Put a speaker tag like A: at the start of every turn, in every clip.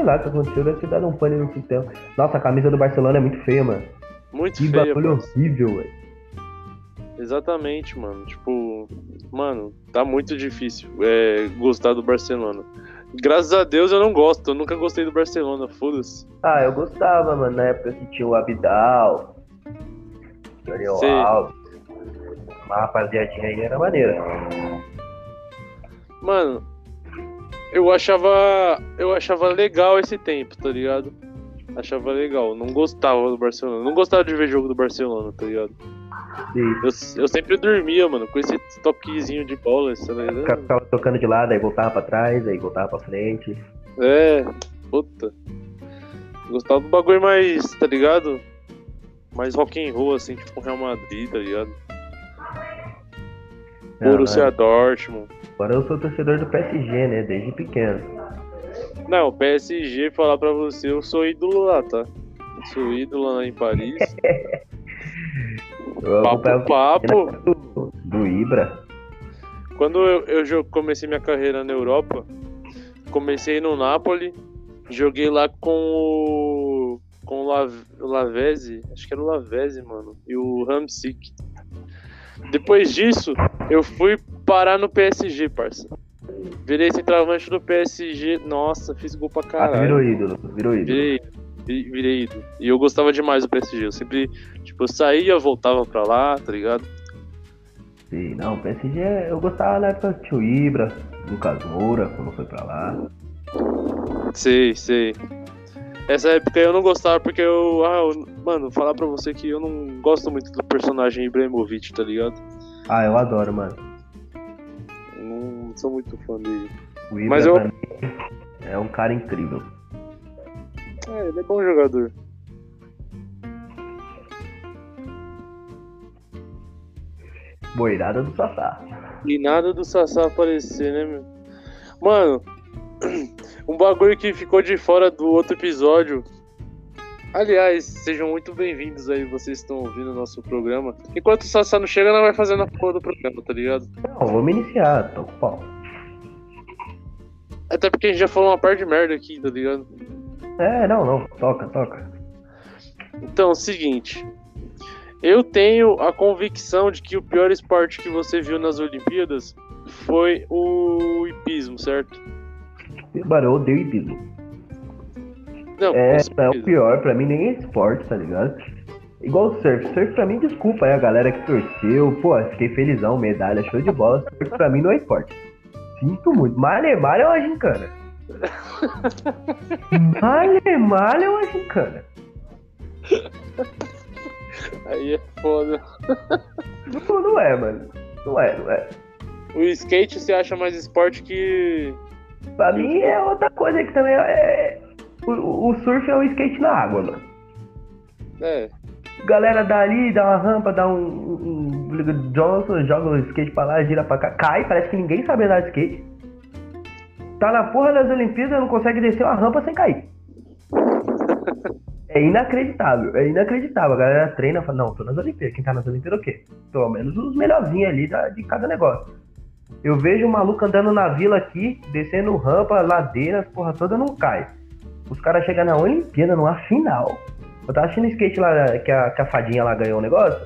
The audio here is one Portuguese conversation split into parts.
A: sei lá o que aconteceu, deve ter dado um pane no sistema. Nossa, a camisa do Barcelona é muito feia, mano.
B: Muito
A: Que
B: feia.
A: bagulho
B: parça.
A: horrível, velho.
B: Exatamente, mano. Tipo, mano, tá muito difícil é, gostar do Barcelona. Graças a Deus eu não gosto, eu nunca gostei do Barcelona, foda-se.
A: Ah, eu gostava, mano, na época que tinha o Abidal, Daniel. Alves. Uma rapaziadinha aí era maneira.
B: Mano, eu achava. Eu achava legal esse tempo, tá ligado? Achava legal. Não gostava do Barcelona. Não gostava de ver jogo do Barcelona, tá ligado? Eu, eu sempre dormia, mano, com esse toquezinho de bola, tá ligado?
A: ficava tocando de lado, aí voltava pra trás, aí voltava pra frente.
B: É, puta. Gostava do bagulho mais, tá ligado? Mais rock and roll, assim, tipo Real Madrid, tá ligado?
A: Não,
B: Borussia
A: não,
B: Dortmund.
A: Agora eu sou torcedor do PSG, né? Desde pequeno.
B: Não, PSG, falar pra você, eu sou ídolo lá, tá? Eu sou ídolo lá em Paris. Papo, papo.
A: do, do Ibra.
B: Quando eu, eu comecei minha carreira na Europa, comecei no Napoli, joguei lá com o. com o Lav- o Lavezzi, acho que era o Lavezzi, mano, e o Ramsik. Depois disso, eu fui parar no PSG, parça. Virei centroavante do PSG, nossa, fiz gol pra
A: Ah,
B: caralho.
A: virou ídolo, virou ídolo.
B: Virei, vi- virei ídolo. E eu gostava demais do PSG. Eu sempre, tipo, eu saía, voltava pra lá, tá ligado?
A: Sim, não, o PSG eu gostava na época que tinha o Ibra, Lucas Moura, quando foi pra lá.
B: Sei, sei. Essa época eu não gostava porque eu. Ah, eu- mano, falar pra você que eu não gosto muito do personagem Ibrahimovic, tá ligado?
A: Ah, eu adoro, mano.
B: Não sou muito fã dele.
A: O Ibra
B: Mas eu-
A: é um cara incrível.
B: É, ele é bom jogador.
A: Boirada do Sassá.
B: E nada do Sassá aparecer, né, meu? Mano, um bagulho que ficou de fora do outro episódio. Aliás, sejam muito bem-vindos aí, vocês estão ouvindo o nosso programa. Enquanto o Sassá não chega, não vai fazendo a porra do programa, tá ligado?
A: Não, vamos iniciar, tô com pau.
B: Até porque a gente já falou uma par de merda aqui, tá ligado?
A: É, não, não, toca, toca.
B: Então, seguinte. Eu tenho a convicção de que o pior esporte que você viu nas Olimpíadas foi o hipismo, certo?
A: Mano, eu odeio hipismo.
B: Não,
A: É, é o pior, pra mim nem é esporte, tá ligado? Igual o surf. Surf pra mim, desculpa aí a galera que torceu. Pô, fiquei felizão, medalha, show de bola. Surf pra mim não é esporte. Sinto muito. Malemar é uma gincana. Malemar é uma gincana.
B: Aí é foda.
A: Não, não é, mano. Não é, não é.
B: O skate você acha mais esporte que.
A: Pra mim é outra coisa que também é. O, o surf é o skate na água, mano.
B: É,
A: Galera dá ali, dá uma rampa, dá um, um, um Johnson, joga o skate pra lá, gira pra cá, cai, parece que ninguém sabe andar de skate. Tá na porra das Olimpíadas e não consegue descer uma rampa sem cair. É inacreditável, é inacreditável. A galera treina fala, não, tô nas Olimpíadas. Quem tá nas Olimpíadas é o quê? Pelo menos os melhorzinhos ali da- de cada negócio. Eu vejo um maluco andando na vila aqui, descendo rampa, ladeiras, porra toda, não cai. Os caras chegam na Olimpíada, numa final. Eu tava assistindo skate lá, que a, que a fadinha lá ganhou o negócio.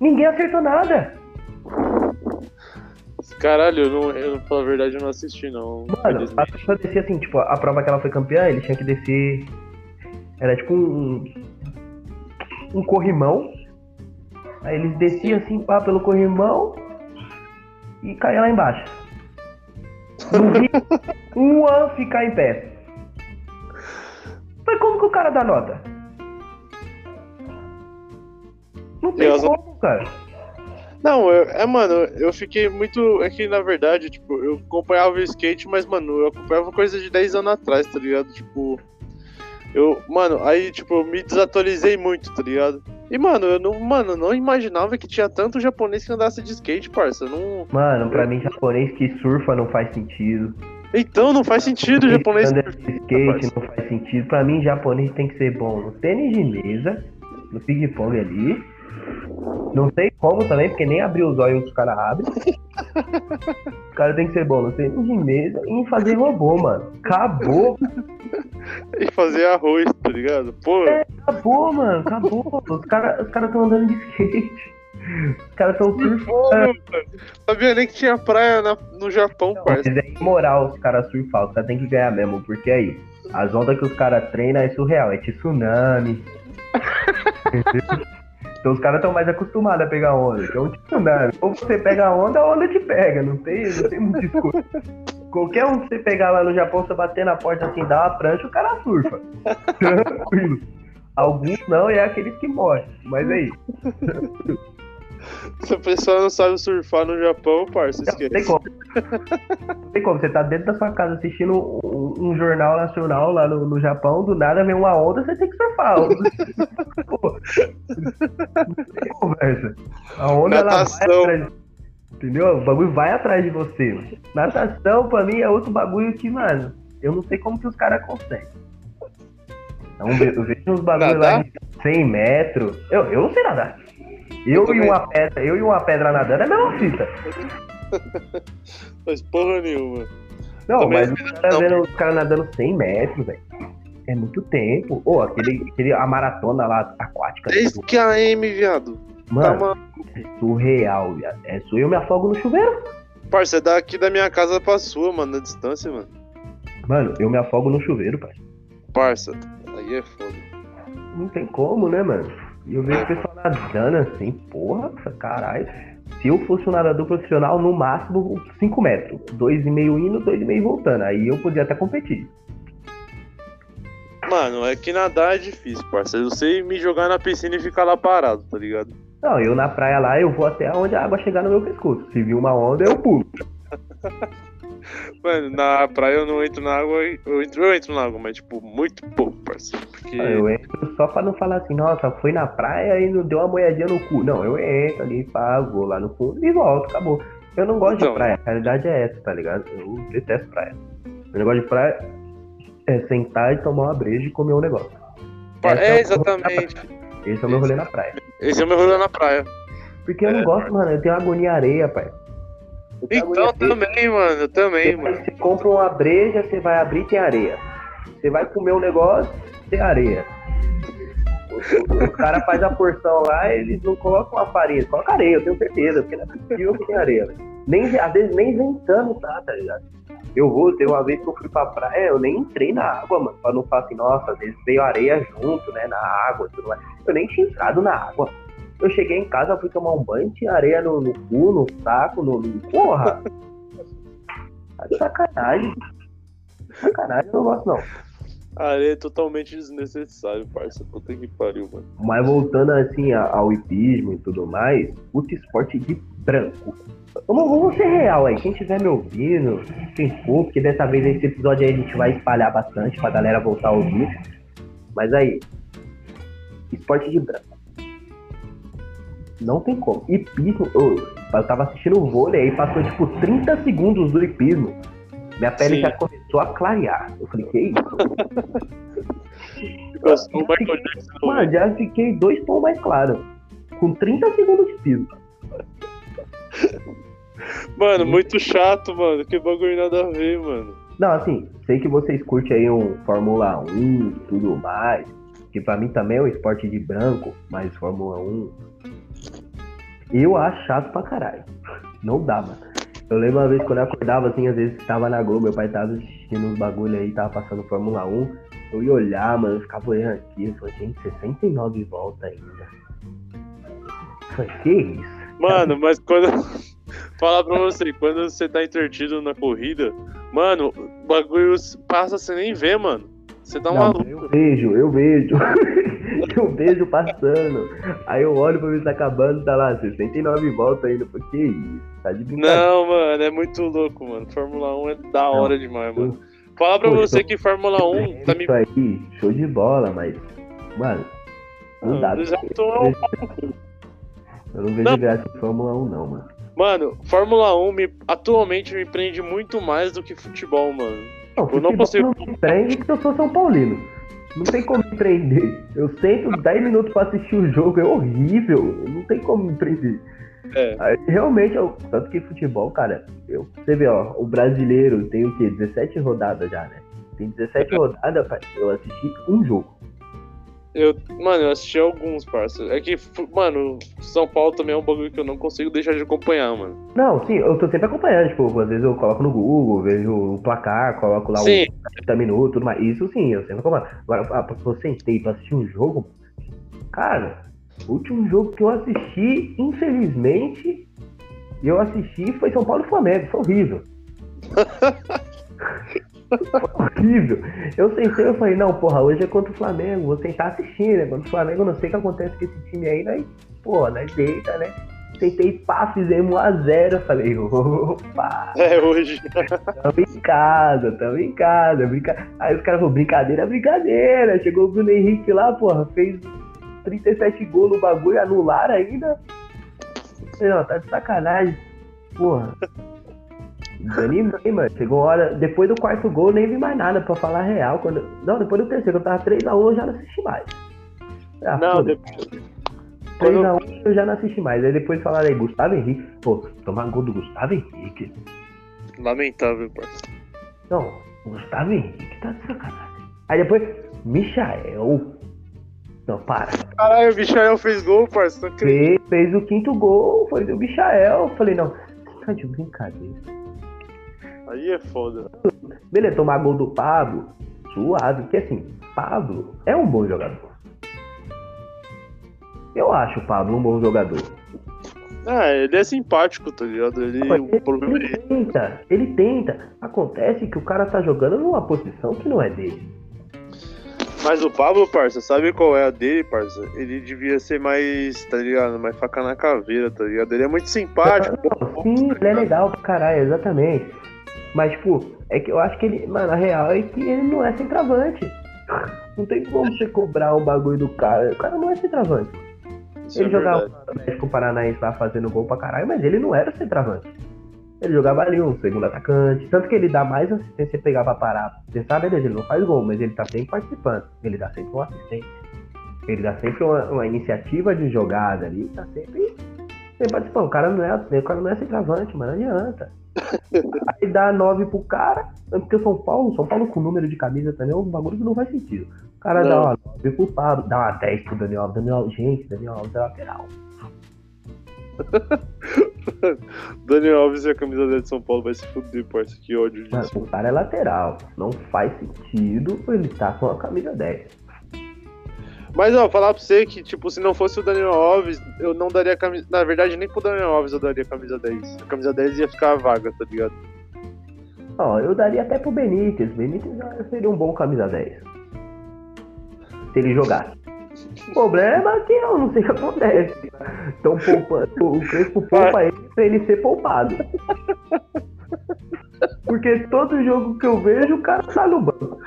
A: Ninguém acertou nada.
B: caralho, eu não, eu, pra verdade, eu não assisti, não.
A: Mano, a pessoa descia assim, tipo, a prova que ela foi campeã, ele tinha que descer. Era tipo um. Um corrimão. Aí eles desciam assim, pá, pelo corrimão e caía lá embaixo. Não vi uma ficar em pé. Mas como que o cara dá nota? Não tem como, cara.
B: Não, eu- é, mano, eu fiquei muito. É que na verdade, tipo, eu acompanhava o skate, mas, mano, eu acompanhava coisa de 10 anos atrás, tá ligado? Tipo. Eu, mano, aí, tipo, eu me desatualizei muito, tá ligado? E, mano, eu não, mano, não imaginava que tinha tanto japonês que andasse de skate, parça. Não...
A: Mano, pra mim, japonês que surfa não faz sentido.
B: Então, não faz sentido o japonês.
A: Anda de skate não faz sentido. Pra mim, japonês tem que ser bom no tênis de mesa, no ping-pong ali, Não sei como também, porque nem abrir os olhos os caras abrem. Os caras tem que ser bom, não sei, em mesa e em fazer robô, mano. Acabou.
B: E fazer arroz, tá ligado? Pô,
A: É, acabou, mano. Acabou. Os caras os cara estão andando de skate. Os caras estão surfando.
B: Sabia nem que tinha praia na- no Japão, parça.
A: Mas é imoral os caras surfar, os caras têm que ganhar mesmo, porque aí, as ondas que os caras treinam é surreal, é tsunami. então os caras estão mais acostumados a pegar onda, então tsunami. Ou você pega a onda, a onda te pega, não tem, não tem muito escuro. Qualquer um que você pegar lá no Japão, você bater na porta assim, dá uma prancha, o cara surfa. Tranquilo. Alguns não, e é aqueles que morrem. Mas aí,
B: Se a pessoa não sabe surfar no Japão, parça,
A: Não tem
B: esquece.
A: como. Não tem como. Você tá dentro da sua casa assistindo um, um jornal nacional lá no, no Japão, do nada vem uma onda, você tem que surfar. Pô, não tem conversa. A onda ela vai
B: Natação.
A: atrás. Entendeu? O bagulho vai atrás de você. Natação, pra mim, é outro bagulho que, mano, eu não sei como que os caras conseguem. Então, eu vejo uns bagulho lá de 100 metros. Eu, eu não sei nadar. Eu, e
B: também.
A: uma pedra, eu e uma pedra nadando é a mesma fita.
B: Mas porra nenhuma.
A: Não,
B: Também
A: mas os caras vendo os caras nadando 100 metros, velho. É muito tempo. Ô, aquele, aquele, a maratona lá aquática.
B: 10 km, viado. Tá,
A: Mano,
B: mano.
A: é surreal, viado. É só eu me afogo no chuveiro.
B: Parça, é daqui da minha casa pra sua, mano, na distância, mano.
A: Mano, eu me afogo no chuveiro, pai.
B: Parça, aí é foda.
A: Não tem como, né, mano? E eu vejo o pessoal nadando assim, porra, caralho. Se eu fosse um nadador profissional, no máximo 5 metros. 2,5 indo, 2,5 voltando. Aí eu podia até competir.
B: Mano, é que nadar é difícil, parça. Eu sei me jogar na piscina e ficar lá parado, tá ligado?
A: Não, eu na praia lá, eu vou até onde a água chegar no meu pescoço. Se vir uma onda, eu pulo.
B: Mano, na praia eu não entro na água, eu entro, eu entro na água, mas tipo, muito pouco, parça. Porque.
A: Ah, Eu entro só pra não falar assim, nossa, foi na praia e não deu uma moedinha no cu. Não, eu entro ali, pá, vou lá no fundo e volto, acabou. Eu não gosto
B: Então.
A: de praia, a realidade é essa, tá ligado? Eu detesto praia. O negócio de praia é sentar e tomar uma breja e comer um negócio. Essa
B: É,
A: o-
B: exatamente.
A: Esse é o meu rolê na praia.
B: Esse é o meu rolê na praia.
A: Porque eu não
B: É.
A: gosto, mano, eu tenho agonia areia, pai.
B: Então
A: areia.
B: também, mano, eu também,
A: Você, vai-
B: mano.
A: você compra uma breja, você vai abrir tem areia. Você vai comer um negócio, tem areia. O, o- cara faz a porção lá, eles não colocam a farinha, coloca areia, eu tenho certeza, porque não é possível que tem areia. Nem, às vezes nem ventando tá, tá ligado? Eu vou, teve uma vez que eu fui pra praia, eu nem entrei na água, mano, pra não falar assim, nossa, às vezes veio areia junto, né, na água tudo mais. Eu nem tinha entrado na água. Eu cheguei em casa, fui tomar um banho, tinha areia no, no cu, no saco, no. no- Porra! Tá de sacanagem. Sacanagem, eu não gosto não.
B: Areia é totalmente desnecessário, parça. Puta que pariu, mano.
A: Mas voltando assim a- ao hipismo e tudo mais, puta esporte de branco. Vamos, vamos ser real aí, quem estiver me ouvindo, quem for, porque dessa vez esse episódio aí a gente vai espalhar bastante pra galera voltar a ouvir. Mas aí, esporte de branco. Não tem como. Hipismo, eu, eu tava assistindo o vôlei aí, passou tipo 30 segundos do hipismo. Minha pele
B: Sim.
A: já começou a clarear. Eu falei, que isso?
B: Michael Jackson.
A: Mano, já fiquei dois tons mais claros. Com 30 segundos de piso.
B: Mano, muito chato, mano. Que bagulho nada a ver, mano.
A: Não, assim, sei que vocês curtem aí um Fórmula 1 e tudo mais. Que pra mim também é um esporte de branco, mas Fórmula 1. Eu acho chato pra caralho. Não dá, mano. Eu lembro uma vez quando eu acordava assim, às vezes tava na Globo, meu pai tava assistindo uns bagulho aí, tava passando Fórmula 1. Eu ia olhar, mano, eu ficava olhando aqui, eu falei, gente, 69 voltas ainda. Eu falei, que isso?
B: Mano, mas quando. Falar pra você, quando você tá entretido na corrida, mano, o bagulho passa, você nem vê, mano. Você tá
A: Não,
B: maluco.
A: eu vejo, eu vejo. eu vejo passando. Aí eu olho pra ver se tá acabando, tá lá, 69 voltas ainda. Por que isso? Tá de brincadeira.
B: Não, mano, é muito louco, mano. Fórmula 1 é da hora demais, mano. Falar pra
A: Pô,
B: você
A: eu-
B: que Fórmula 1 tá me.
A: Isso aí, show de bola, mas. Mano, não dá.
B: Eu já tô-
A: Eu não vejo
B: Não.
A: graça em Fórmula 1, não, mano.
B: Mano, Fórmula 1 me, atualmente me prende muito mais do que futebol, mano.
A: Não,
B: Eu não
A: futebol
B: consigo-
A: não me prende que eu sou São Paulino. Não tem como me prender. Eu sento 10 minutos pra assistir o jogo, é horrível. Não tem como me prender.
B: É.
A: Aí, realmente, eu, tanto que futebol, cara, eu, você vê, ó, o brasileiro tem o quê? 17 rodadas já, né? Tem 17 rodadas, pai, eu assisti um jogo.
B: Eu, mano, eu assisti alguns, parça. É que, mano, São Paulo também é um bagulho que eu não consigo deixar de acompanhar, mano.
A: Não, sim, eu tô sempre acompanhando, tipo, às vezes eu coloco no Google, vejo o placar, coloco lá
B: Sim.
A: o 30 minutos, tudo mais. Isso sim, eu sempre acompanho. Agora, pra eu sentei pra assistir um jogo, cara, o último jogo que eu assisti, infelizmente, eu assisti foi São Paulo e Flamengo, foi horrível. Horrível. Eu sentei e falei, não, porra, hoje é contra o Flamengo, vou tentar assistir, né? Contra o Flamengo, eu não sei o que acontece com esse time aí, nós, porra, nós deita, né? Tentei, pá, fizemos 1x0, falei, opa,
B: É, hoje.
A: tamo em casa, tamo em casa, brinca... Aí os caras falaram, brincadeira, brincadeira, chegou o Bruno Henrique lá, porra, fez 37 gols no bagulho, anularam ainda. Falei, não, tá de sacanagem, porra. Desanimei, mano. Chegou hora. Depois do quarto gol, nem vi mais nada, pra falar real. Quando... Não, depois do terceiro, eu tava 3x1, eu já não assisti mais. Ah,
B: Não, depois.
A: 3x1 eu já não assisti mais. Aí depois falaram aí, Gustavo Henrique. Pô, tomar gol do Gustavo Henrique.
B: Lamentável, parça.
A: Não, Gustavo Henrique tá de sacanagem. Aí depois, Michael. Não, para.
B: Caralho, o Michael fez gol, parça. Acredito.
A: Fez, fez o quinto gol, foi do Michael. Falei, não, tá de brincadeira.
B: Aí é foda.
A: Beleza, tomar gol do Pablo, suave, porque assim, Pablo é um bom jogador. Eu acho o Pablo um bom jogador.
B: Ah, ele é simpático, tá ligado? Ele, problema
A: ele
B: é.
A: tenta, ele tenta. Acontece que o cara tá jogando numa posição que não é dele.
B: Mas o Pablo, parça, sabe qual é a dele, parça? Ele devia ser mais, tá ligado? Mais faca na caveira, tá ligado? Ele é muito simpático.
A: Não, sim, ele é legal pra caralho, exatamente. Mas, tipo, é que eu acho que ele, mano, a real é que ele não é centroavante. Não tem como você cobrar um bagulho do cara. O cara não é centroavante.
B: Isso é
A: Ele jogava
B: verdade.
A: no Atlético Paranaense lá fazendo gol pra caralho, mas ele não era o centroavante. Ele jogava ali um segundo atacante. Tanto que ele dá mais assistência e pegar pra parar. Você sabe, beleza, ele não faz gol, mas ele tá sempre participando. Ele dá sempre uma assistência. Ele dá sempre uma, uma iniciativa de jogada ali. Tá sempre, sempre participando. O cara não é, o cara não é centroavante, mas não adianta. Aí dá 9 pro cara, é porque o São Paulo, São Paulo com número de camisa também é um bagulho que não faz sentido. O cara dá
B: Não.
A: uma 9 pro Pablo, dá uma 10 pro Daniel Alves. Daniel Alves, gente, Daniel Alves é lateral.
B: Daniel Alves e a camisa dele de São Paulo vai se fuder, parça. Que ódio disso.
A: o cara é lateral. Não faz sentido ele estar com a camisa 10.
B: Mas, ó, falar pra você que, tipo, se não fosse o Daniel Alves, eu não daria camisa. Na verdade, nem pro Daniel Alves eu daria camisa 10. A camisa 10 ia ficar vaga, tá ligado?
A: Ó, eu daria até pro Benítez. Benítez seria um bom camisa 10. Se ele jogasse. O problema é que eu não sei o que acontece. Então poupa, o Crespo poupa ele pra ele ser poupado. Porque todo jogo que eu vejo, o cara tá no banco.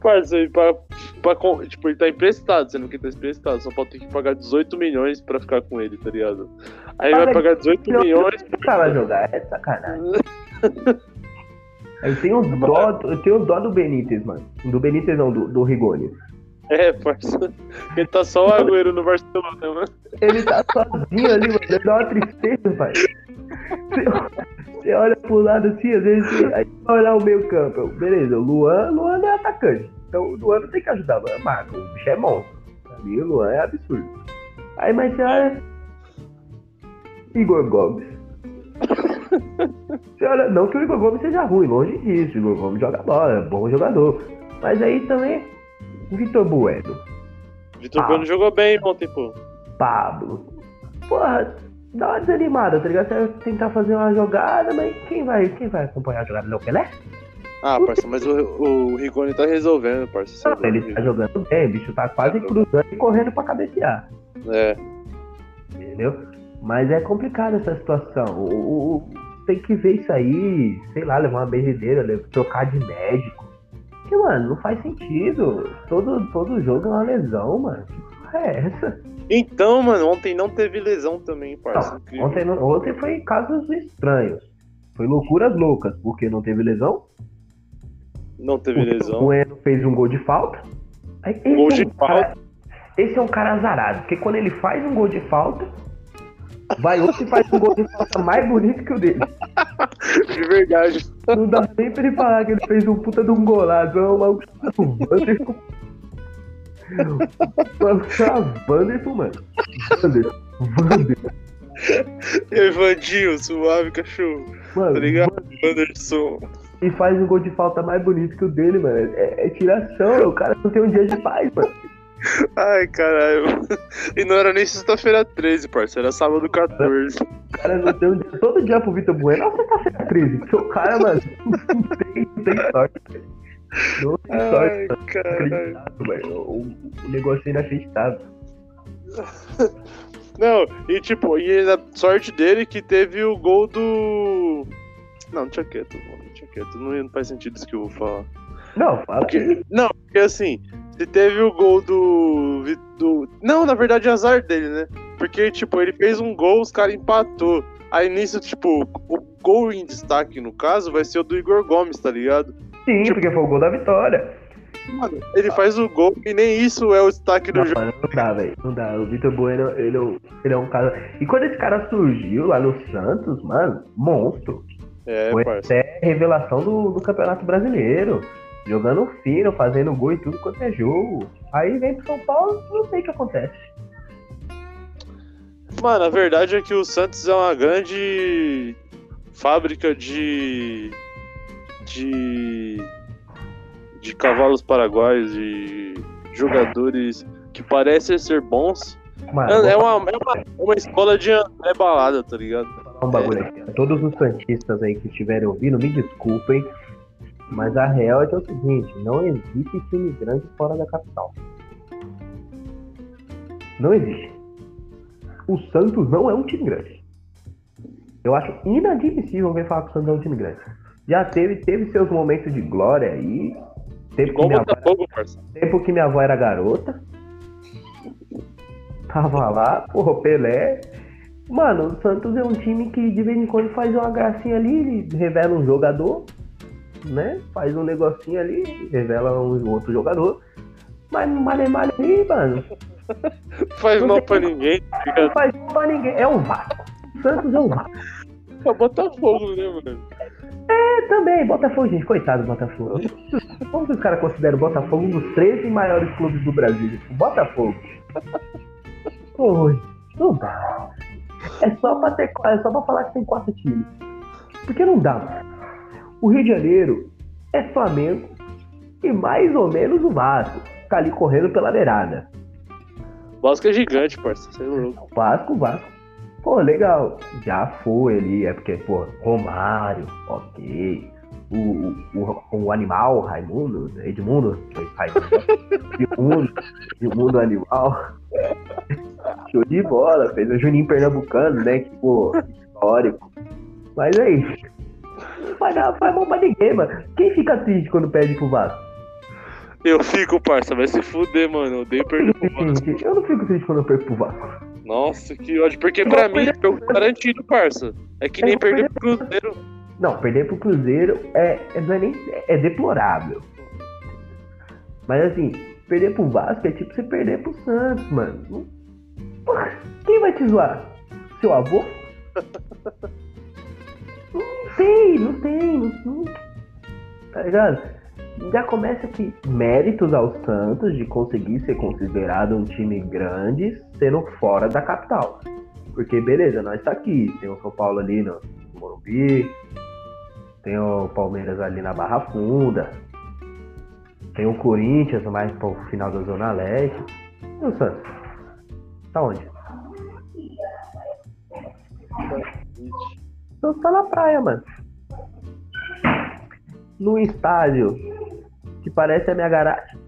B: Parça, e pra, pra, tipo, ele tá emprestado, sendo que ele tá emprestado. Só pode ter que pagar 18 milhões pra ficar com ele, tá ligado? Aí vai
A: Paga
B: pagar 18 milhões.
A: Cara vai jogar, é sacanagem. Eu tenho dó, eu tenho dó do Benítez, mano. Do Benítez não, do, do Rigoni.
B: É, parça. Ele tá só o Agüero no Barcelona, mano.
A: Ele tá sozinho ali, mano. Dá uma tristeza, pai. Você, olha pro lado assim, às vezes. Aí vai olhar o meio campo. Beleza, o Luan, Luan é atacante. Então o Luan não tem que ajudar, Luan marca. O bicho é monstro. Pra mim o Luan é absurdo. Aí, mas você olha. Igor Gomes. Você olha, não que o Igor Gomes seja ruim, longe disso. O Igor Gomes joga bola, é bom jogador. Mas aí também, Vitor Bueno.
B: Vitor. Bueno jogou bem ontem, pô.
A: Pablo. Porra, dá uma desanimada, tá ligado? Você vai tentar fazer uma jogada, mas quem vai, quem vai acompanhar a jogada? Não, Pelé?
B: Ah, parça, mas o, o Rigoni tá resolvendo, parça.
A: Não, ele tá jogando bem, o bicho tá quase cruzando e correndo pra cabecear,
B: É.
A: entendeu? Mas é complicado essa situação. O, o- tem que ver isso aí, sei lá, levar uma benzedeira, levar- trocar de médico. Porque, mano, não faz sentido. Todo, todo jogo é uma lesão, mano. Que porra é essa?
B: Então, mano, ontem não teve lesão também, parça.
A: Não, ontem, não- ontem foi casos estranhos. Foi loucuras loucas, porque não teve lesão.
B: Não teve lesão.
A: O Eno fez um gol de falta. Aí,
B: Gol
A: é
B: de
A: um cara, esse é um cara azarado, porque quando ele faz um gol de falta, vai outro e faz um gol de falta mais bonito que o dele.
B: De verdade.
A: Não dá nem pra ele falar que ele fez um puta de um golaço. É o maluco chamado Wanderson. Wanderson, mano. Wanderson. Wanderson.
B: E aí, Vandinho, suave, cachorro.
A: Mano,
B: Tá ligado? Anderson.
A: e faz um gol de falta mais bonito que o dele, mano. É, é tiração, o cara não tem um dia de paz, mano.
B: Ai, caralho. E não era nem sexta-feira 13, parceiro. Era sábado 14.
A: O cara não tem um dia. Todo dia pro Vitor Bueno, não, sexta-feira 13. Porque o cara, mano, não tem, não tem sorte. Sorte,
B: Ai, caralho.
A: O, o negócio é inacreditável.
B: Não, e tipo, e a sorte dele que teve o gol do. Não, deixa quieto, mano. Deixa quieto. Não, não faz sentido isso que eu vou falar.
A: Não, fala
B: Porque- não, porque assim, se teve o gol do, do. Não, na verdade é azar dele, né? Porque, tipo, ele fez um gol, os caras empatou. Aí nisso, tipo, o gol em destaque, no caso, vai ser o do Igor Gomes, tá ligado?
A: Sim, porque foi o gol da vitória.
B: Mano, ele faz o gol e nem isso é o destaque do
A: Não,
B: jogo.
A: não dá, velho. Não dá. O Vitor Bueno, ele, é um- ele é um cara. E quando esse cara surgiu lá no Santos, mano, monstro.
B: É,
A: Foi
B: parça.
A: até revelação do, do Campeonato Brasileiro. Jogando fino, fazendo gol e tudo quanto é jogo. Aí vem pro São Paulo, não sei o que acontece.
B: Mano, a verdade é que o Santos é uma grande fábrica de. De. de cavalos paraguaios, de jogadores que parecem ser bons.
A: Mano,
B: É, uma, é uma, uma escola de André Balada, tá ligado?
A: um bagulho aqui. Todos os Santistas aí que estiverem ouvindo, me desculpem. Mas a real é que é o seguinte, não existe time grande fora da capital. Não existe. O Santos não é um time grande. Eu acho inadmissível alguém falar que o Santos é um time grande. Já teve, teve seus momentos de glória aí. Tempo que,
B: Igual
A: minha avó,
B: Botafogo, parça.
A: tempo que minha avó era garota. Tava lá, porra, Pelé. Mano, o Santos é um time que de vez em quando faz uma gracinha ali, ele revela um jogador, né? Faz um negocinho ali, revela um outro jogador. Mas no male male aí, mano,
B: Faz mal pra ninguém, tá
A: não faz mal pra ninguém. É o Vasco. O Santos é o Vasco.
B: É o Botafogo, né, mano?
A: É também, Botafogo, gente, coitado do Botafogo. Como que os caras consideram o Botafogo um dos 13 maiores clubes do Brasil? O Botafogo. Pô, não dá. É só pra ter, é só pra falar que tem quatro times. Porque não dá. O Rio de Janeiro é Flamengo e mais ou menos o Vasco. Tá ali correndo pela beirada.
B: Vasco é gigante, louco.
A: O Vasco, o Vasco. Pô, legal. Já foi ali, é porque, pô, Romário, ok. O, o, o, animal, Raimundo, Edmundo, Raimundo, Edmundo, Edmundo Animal. Show de bola, fez o Juninho Pernambucano, né? Que, pô, histórico. Mas é isso. Não vai dar, faz mal pra ninguém, mano. Quem fica triste quando perde pro Vasco?
B: Eu fico, parça. Vai se fuder, mano. Eu odeio perder pro Vasco.
A: Eu não fico triste quando eu perco pro Vasco.
B: Nossa, que ódio. Porque pra mim é jogo garantido, parça. É que nem perder pro Cruzeiro.
A: Não, perder pro Cruzeiro é, é, não é, nem, é deplorável. Mas assim, perder pro Vasco é tipo você perder pro Santos, mano. Porra, quem vai te zoar? Seu avô? Não tem, não tem, não, não- Tá ligado? Já começa aqui méritos ao Santos de conseguir ser considerado um time grande sendo fora da capital. Porque beleza, nós tá aqui, tem o São Paulo ali no Morumbi, tem o Palmeiras ali na Barra Funda. Tem o Corinthians mais pro final da Zona Leste. E o Santos? Tá onde? O Santos tá na praia, mano. Num estádio que parece a minha garagem.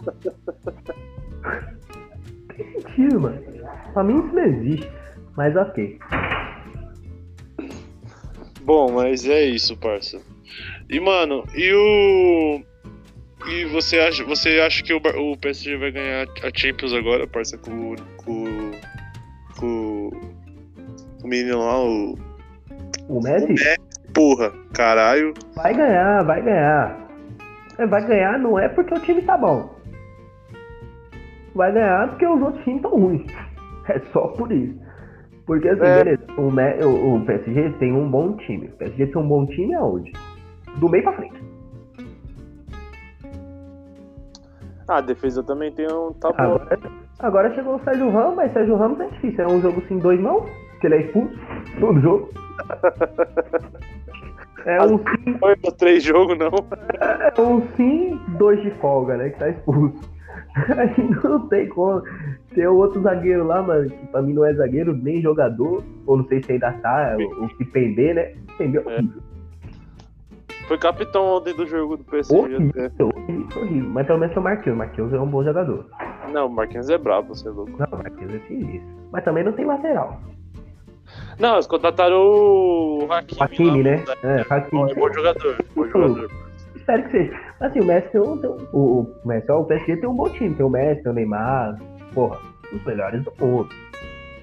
A: Tem sentido, mano. Pra mim isso não existe. Mas ok.
B: Bom, mas é isso, parça. E, mano, e o. E você acha, você acha que o, o PSG vai ganhar a Champions agora, parça, com, com, com o menino lá, o.
A: O Messi
B: Porra, caralho.
A: vai ganhar, vai ganhar. É, Vai ganhar não é porque o time tá bom. Vai ganhar porque os outros times estão ruins. É só por isso. Porque assim,
B: É.
A: beleza, o, o- PSG tem um bom time. O PSG tem um bom time aonde? Do meio pra frente.
B: Ah, a defesa também tem um. Tá bom.
A: Agora, agora chegou o Sérgio Ramos, mas Sérgio Ramos é difícil. É um jogo sem dois não, que ele é expulso todo jogo. É um sim,
B: Foi pra três jogos, não.
A: é um sim, dois de folga, né? Que tá expulso. Aí não tem como. Tem o outro zagueiro lá, mano, que pra mim não é zagueiro, nem jogador, ou não sei se ainda tá, o, o que pender, né? Pender
B: É.
A: horrível.
B: Foi capitão ontem do jogo do PSG.
A: Horrível,
B: até.
A: horrível, horrível. Mas pelo menos tem o Marquinhos. Marquinhos é um bom jogador.
B: Não, o Marquinhos é brabo, você é louco.
A: Não, o Marquinhos é sinistro. Mas também não tem lateral.
B: Não, eles contrataram o Hakimi.
A: Hakimi,
B: lá,
A: né? É, Hakimi.
B: É bom jogador, bom jogador.
A: Espero que seja. Assim, o Messi tem um. Tem um o, o Messi, ó, o PSG tem um bom time. Tem o Messi, tem o Neymar. Porra, os melhores do mundo.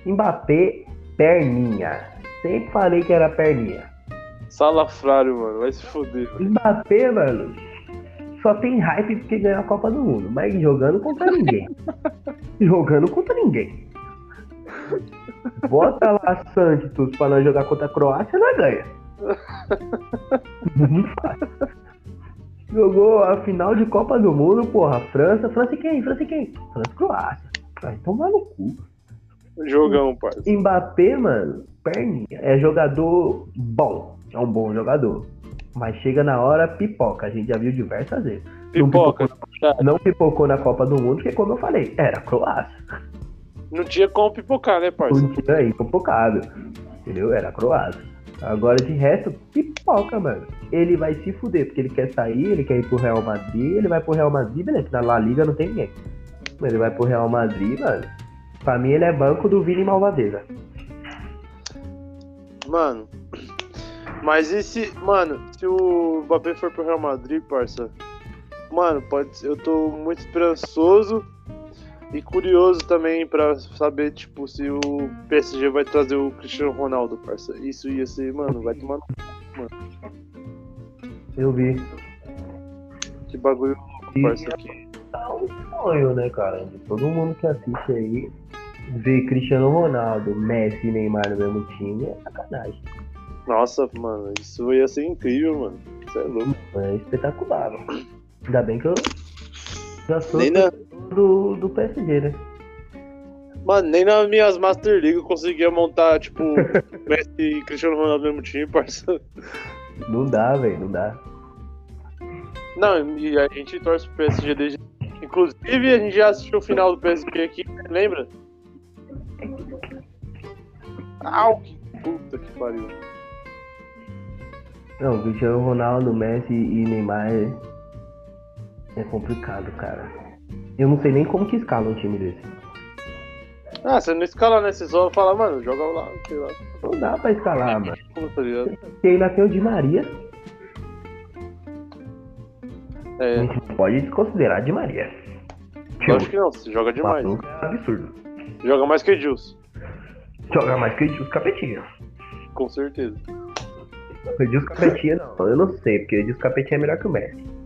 A: Mbappé, perninha. Sempre falei que era perninha.
B: Salafrário, mano, vai se foder. velho.
A: Mbappé, mano, só tem hype porque ganhou a Copa do Mundo. Mas jogando contra ninguém. jogando contra ninguém. Bota lá Santos pra nós jogar contra a Croácia, nós ganha. Muito fácil. Jogou a final de Copa do Mundo, porra. França, França e quem? França e quem? França e Croácia. Vai tomar no cu.
B: Jogão, parceiro.
A: Mbappé, mano, perninha. É jogador bom. É um bom jogador. Mas chega na hora, pipoca. A gente já viu diversas vezes. Não
B: Pipoca.
A: pipocou, não pipocou na Copa do Mundo, porque como eu falei, era Croácia.
B: Não tinha como pipocar, né, parceiro?
A: Não tinha aí pipocado. Entendeu? Era Croácia. Agora de resto, pipoca, mano. Ele vai se fuder, porque ele quer sair, ele quer ir pro Real Madrid, ele vai pro Real Madrid, beleza, na La Liga não tem ninguém. Mas ele vai pro Real Madrid, mano. Pra mim ele é banco do Vini Malvadeza.
B: Mano. Mas e se. Mano, se o Mbappé for pro Real Madrid, parça. Mano, pode. Eu tô muito esperançoso e curioso também pra saber, tipo, se o PSG vai trazer o Cristiano Ronaldo, parça. Isso ia ser, mano, vai tomar no
A: Eu vi.
B: que bagulho louco, parça. Que...
A: Tá um sonho, né, cara? De todo mundo que assiste aí, ver Cristiano Ronaldo, Messi e Neymar no mesmo time é sacanagem.
B: Nossa, mano, isso ia ser incrível, mano. Isso é louco.
A: É espetacular, mano. Ainda bem que eu já sou
B: Nem na,
A: do, do PSG, né?
B: mano, nem nas minhas Master League eu conseguia montar, tipo, Messi e Cristiano Ronaldo no mesmo time, parça.
A: Não dá, velho, não dá.
B: Não, e a gente torce pro PSG desde. Inclusive, a gente já assistiu o final do PSG aqui, lembra? Au, que puta que pariu.
A: Não, Cristiano Ronaldo, Messi e Neymar é, complicado, cara. Eu não sei nem como que escala um time desse.
B: Ah, você não escala, né? Você só fala, mano, joga lá, sei lá.
A: Não dá pra escalar, mano.
B: Como tá ligado?
A: E ainda tem o Di Maria. A
B: É,
A: gente não pode desconsiderar Di Maria.
B: lógico que não, você joga demais.
A: Maluco é absurdo.
B: Joga mais que o Edilson,
A: Joga mais que o Edilson Capetinha.
B: com certeza.
A: O Edilson Capetinha não, eu não sei, porque o Edilson Capetinha é melhor que o Messi.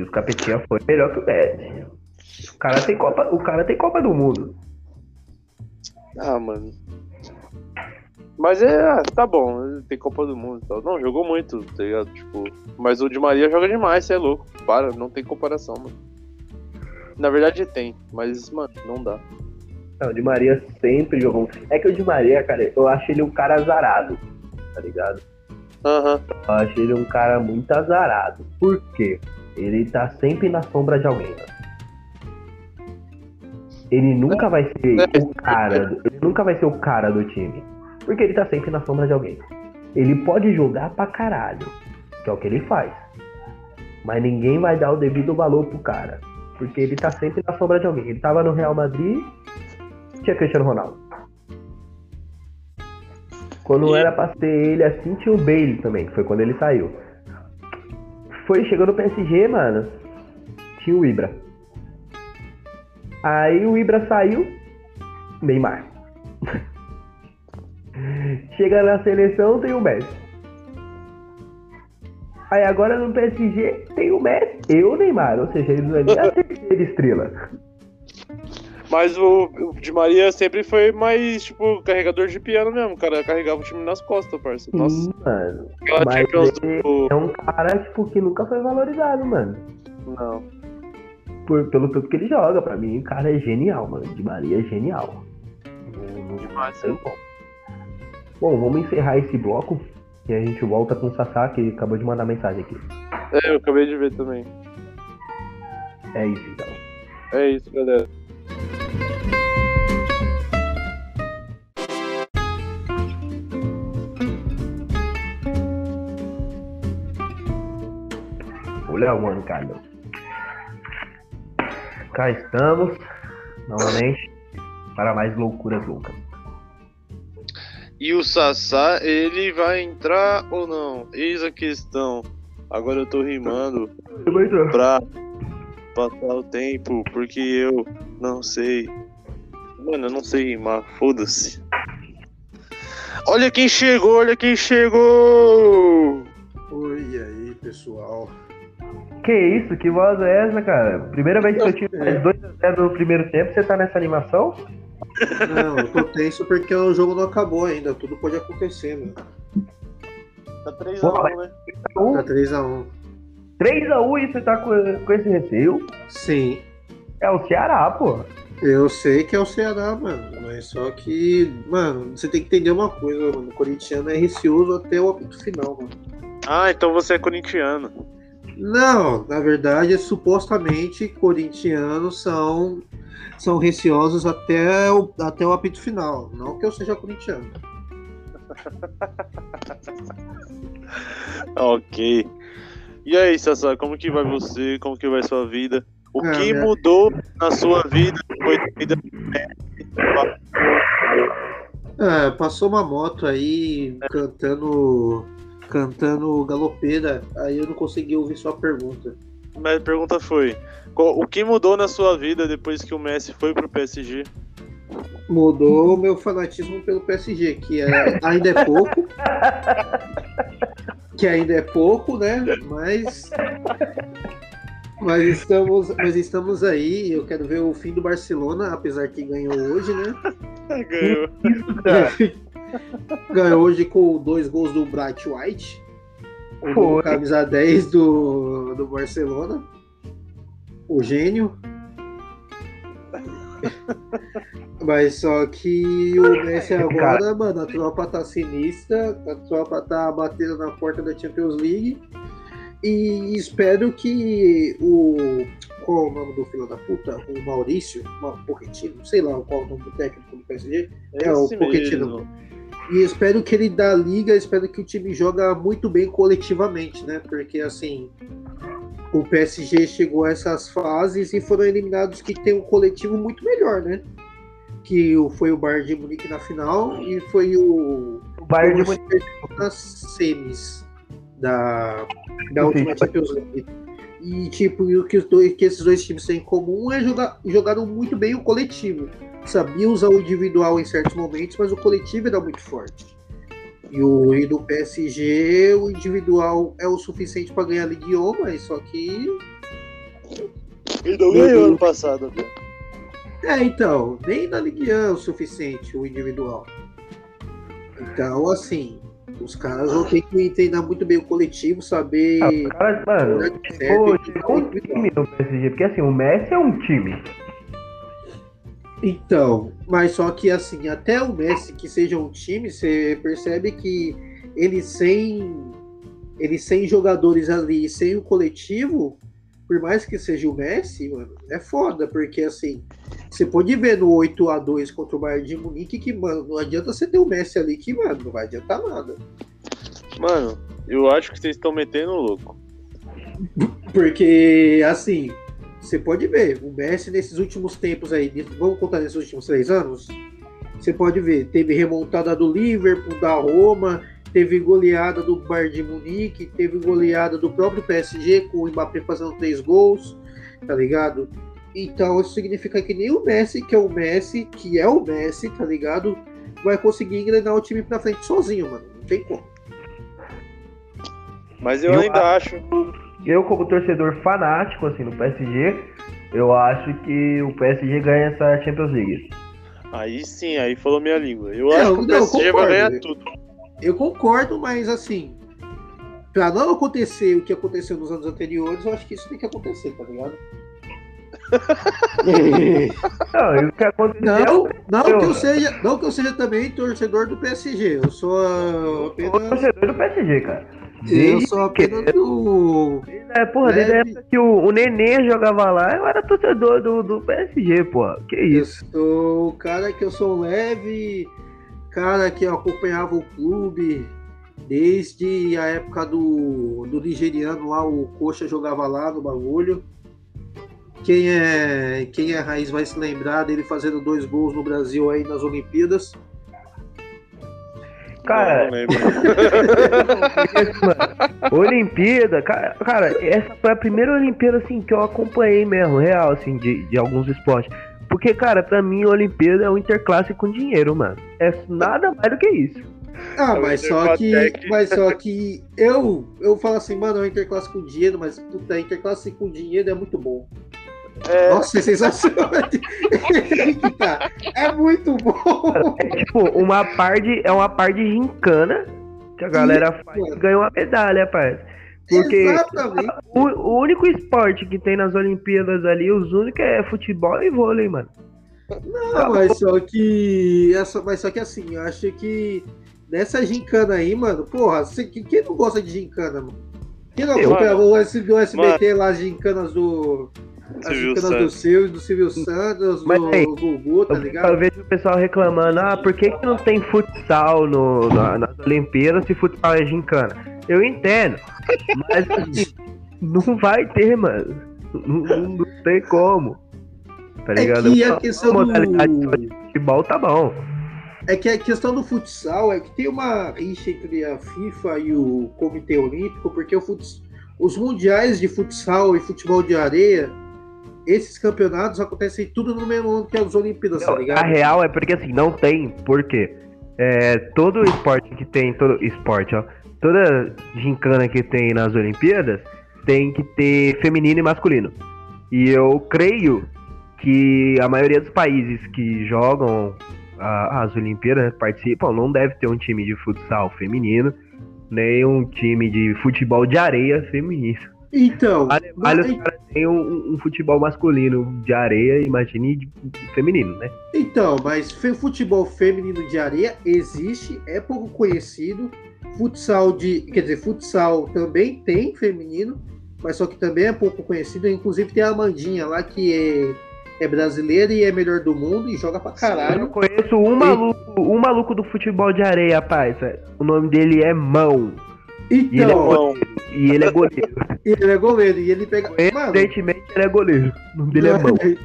A: O Edilson Capetinha foi melhor que o Messi. O cara tem Copa, o cara tem Copa do Mundo.
B: Ah, mano. Mas é, ah, tá bom, tem Copa do Mundo e tal. Não, jogou muito, tá ligado? Tipo, mas o Di Maria joga demais, você é louco. Para, não tem comparação, mano. Na verdade tem, mas, mano, não dá.
A: Não, o Di Maria sempre jogou. É que o Di Maria, cara, eu acho ele um cara azarado, tá ligado?
B: Aham.
A: Eu acho ele um cara muito azarado. Por quê? Ele tá sempre na sombra de alguém, mano. Ele nunca vai ser o cara. Ele nunca vai ser o cara do time. Porque ele tá sempre na sombra de alguém. Ele pode jogar pra caralho. Que é o que ele faz. Mas ninguém vai dar o devido valor pro cara. Porque ele tá sempre na sombra de alguém. Ele tava no Real Madrid, tinha Cristiano Ronaldo. Quando
B: E-
A: era pra ser ele assim, tinha o Bale também, que foi quando ele saiu. Foi, chegou no PSG, mano, tinha o Ibra. Aí o Ibra saiu, Neymar. Chega na seleção, tem o Messi. Aí agora no PSG tem o Messi e o Neymar, ou seja, ele não é nem a terceira estrela.
B: Mas o, o Di Maria sempre foi mais, tipo, carregador de piano mesmo, cara. Carregava o time nas costas, parceiro. Nossa.
A: Sim, mano. Mas
B: do...
A: é um cara, tipo, que nunca foi valorizado, mano.
B: Não.
A: Por, pelo tanto que ele joga. Pra mim, o cara é genial, mano. De Maria é genial.
B: Demais,
A: tem como. Bom, vamos encerrar esse bloco. E a gente volta com o Sassá, que acabou de mandar mensagem aqui.
B: É, eu acabei de ver também.
A: É isso, então.
B: É isso, galera.
A: O Léo, mano, cara. Cá estamos, novamente, para mais loucuras loucas.
B: E o Sassá, ele vai entrar ou não? Eis a questão. Agora eu tô rimando pra passar o tempo, porque eu não sei. Mano, eu não sei rimar, foda-se. Olha quem chegou, olha quem chegou!
C: Oi, aí, pessoal?
A: Que isso? Que voz é essa, cara? Primeira vez que eu tive mais 2x0 no primeiro tempo, você tá nessa animação?
C: Não, eu tô tenso porque o jogo não acabou ainda, tudo pode acontecer, meu.
B: Tá 3
A: Porra,
B: a 1, né?
C: Tá 3x1.
A: 3x1 e você tá com, com esse receio?
C: Sim,
A: É o Ceará, pô.
C: eu sei que é o Ceará, mano, mas só que, mano, você tem que entender uma coisa, mano. O corintiano é receoso até o apito final, mano.
B: Ah, então você é corintiano.
C: Não, na verdade, supostamente, corintianos são, são receosos até o, até o apito final. Não que eu seja corintiano.
B: Ok. E aí, Sassá, como que vai você? Como que vai sua vida? O
C: Ah,
B: que
C: minha-
B: mudou na sua vida depois da vida?
C: É, passou uma moto aí cantando cantando galopeira, aí eu não consegui ouvir sua pergunta.
B: Mas a pergunta foi: o que mudou na sua vida depois que o Messi foi pro PSG?
C: Mudou o meu fanatismo pelo PSG, que é, ainda é pouco. que ainda é pouco, né? Mas mas estamos, mas estamos aí. Eu quero ver o fim do Barcelona, apesar que ganhou hoje, né?
B: Ganhou.
C: Ganhou hoje com dois gols do Bright White. O camisa 10 do, do Barcelona. O gênio. Mas só que o Messi agora, mano, a tropa tá sinistra, a tropa tá batendo na porta da Champions League. E espero que o. Qual é o nome do filho da puta? O Maurício? Ma- Pochettino? Sei lá qual é o nome do técnico do PSG. É, o
B: Esse
C: Pochettino.
B: mesmo.
C: E espero que ele dá liga, espero que o time joga muito bem coletivamente, né? Porque assim, o PSG chegou a essas fases e foram eliminados que tem um coletivo muito melhor, né? Que o- foi o Bayern de Munique na final e foi o
A: O Bayern de
C: o
A: Munique.
C: Nas semis da, da última Champions League. E tipo, o que, os dois, que esses dois times têm em comum é jogar jogaram muito bem o coletivo. Sabia usar o individual em certos momentos, mas o coletivo era muito forte. E o e do PSG, o individual é o suficiente para ganhar a Ligue 1, mas só que.
B: Ele não ganhou ano passado, né?
C: É, então, nem na Ligue 1 é o suficiente o individual. Então, assim, os caras vão ter que treinar muito bem o coletivo, saber.
A: Ah, os caras, mano, pô, um time PSG, porque assim, o Messi é um time.
C: Então, mas só que assim, até o Messi que seja um time, você percebe que ele sem ele sem jogadores ali, sem o coletivo, por mais que seja o Messi, mano, é foda, porque assim, você pode ver no 8 a 2 contra o Bayern de Munique que, mano, não adianta você ter o Messi ali que, mano, não vai adiantar nada.
B: Mano, eu acho que vocês estão metendo louco.
C: Porque, assim, você pode ver, o Messi nesses últimos tempos aí, vamos contar nesses últimos três anos, você pode ver, teve remontada do Liverpool, da Roma, teve goleada do Bayern de Munique, teve goleada do próprio PSG, com o Mbappé fazendo três gols, tá ligado? Então isso significa que nem o Messi, que é o Messi, que é o Messi, tá ligado? Vai conseguir engrenar o time pra frente sozinho, mano. Não tem como.
B: Mas eu,
A: Eu
B: ainda acho.
A: Eu, como torcedor fanático, assim, no PSG, eu acho que o PSG ganha essa Champions League.
B: Aí sim, aí falou minha língua. Eu
C: É,
B: acho que o PSG vai
C: concordo.
B: ganhar tudo.
C: Eu concordo, mas assim, pra não acontecer o que aconteceu nos anos anteriores, eu acho que isso tem que acontecer, tá ligado?
A: Não, o que aconteceu.
C: Não, que
A: Eu-
C: eu seja, não que eu seja também torcedor do PSG. Eu sou
A: Eu sou
C: apenas,
A: torcedor do PSG, cara.
C: eu sou apenas do
A: É, porra, desde a época que o, o Nenê jogava lá, eu era torcedor do, do PSG, porra. Que
C: Eu
A: isso?
C: sou o cara que eu sou leve, cara que acompanhava o clube desde a época do, do nigeriano lá, o Coxa jogava lá no bagulho. Quem é, quem é raiz vai se lembrar dele fazendo dois gols no Brasil aí nas Olimpíadas.
A: Cara,
B: Não,
A: Olimpíada, cara, cara, essa foi a primeira Olimpíada assim que eu acompanhei mesmo, real, assim, de, de alguns esportes. Porque, cara, pra mim, a Olimpíada é um interclasse com dinheiro, mano. É nada mais do que isso.
C: Ah,
B: É
C: mas só que, mas só que eu, eu falo assim, mano, é uma interclasse com dinheiro, mas puta, a interclasse com dinheiro é muito bom.
B: É,
C: Nossa, é sensacional. Tá. É muito bom.
A: É tipo, uma par de. É uma par de gincana que a galera faz e ganha uma medalha, parça. Porque
C: Exatamente.
A: o, o único esporte que tem nas Olimpíadas ali, os únicos é futebol e vôlei, mano.
C: Não, mas só que. Essa, mas só que assim, eu acho que nessa gincana aí, mano, porra, você, quem quem não gosta de gincana, mano? Quem não acompanha o do SBT lá, as gincanas do. As gincanas do
B: Santos.
C: Silvio, do Silvio Santos,
A: Mas
C: do
A: aí,
C: Gugu, tá
A: Eu, eu
C: ligado?
A: vejo o pessoal reclamando, ah, por que, que não tem futsal no, na- nas Olimpíadas se futsal é gincana? Eu entendo, mas assim, não vai ter, mano. Não, não- tem como. Tá
C: É
A: ligado?
C: que a questão
A: modalidade
C: do.
A: de futebol tá bom.
C: É que a questão do futsal é que tem uma rixa entre a FIFA e o Comitê Olímpico, porque o futs- os mundiais de futsal e futebol de areia, esses campeonatos acontecem tudo no mesmo ano que as Olimpíadas, tá
A: Não, a
C: ligado?
A: real é porque assim, não tem, por quê? É, todo esporte que tem, todo esporte, ó, toda gincana que tem nas Olimpíadas tem que ter feminino e masculino. E eu creio que a maioria dos países que jogam a- as Olimpíadas, participam, não deve ter um time de futsal feminino, nem um time de futebol de areia feminino.
C: Então,
A: Vale, vale os
C: mas-
A: caras têm um, um futebol masculino de areia, imagine de feminino, né?
C: então, mas futebol feminino de areia existe, é pouco conhecido. Futsal de, quer dizer, futsal também tem feminino, mas só que também é pouco conhecido. Inclusive tem a Amandinha lá que é, é brasileira e é melhor do mundo e joga pra
A: Eu
C: caralho.
A: conheço um maluco, um maluco do futebol de areia, rapaz. O nome dele é Mão. E ele é
C: Então.
A: E ele é goleiro.
C: ele é goleiro e ele pega. Mano,
A: Coincidentemente, ele é goleiro. O nome dele é Mão.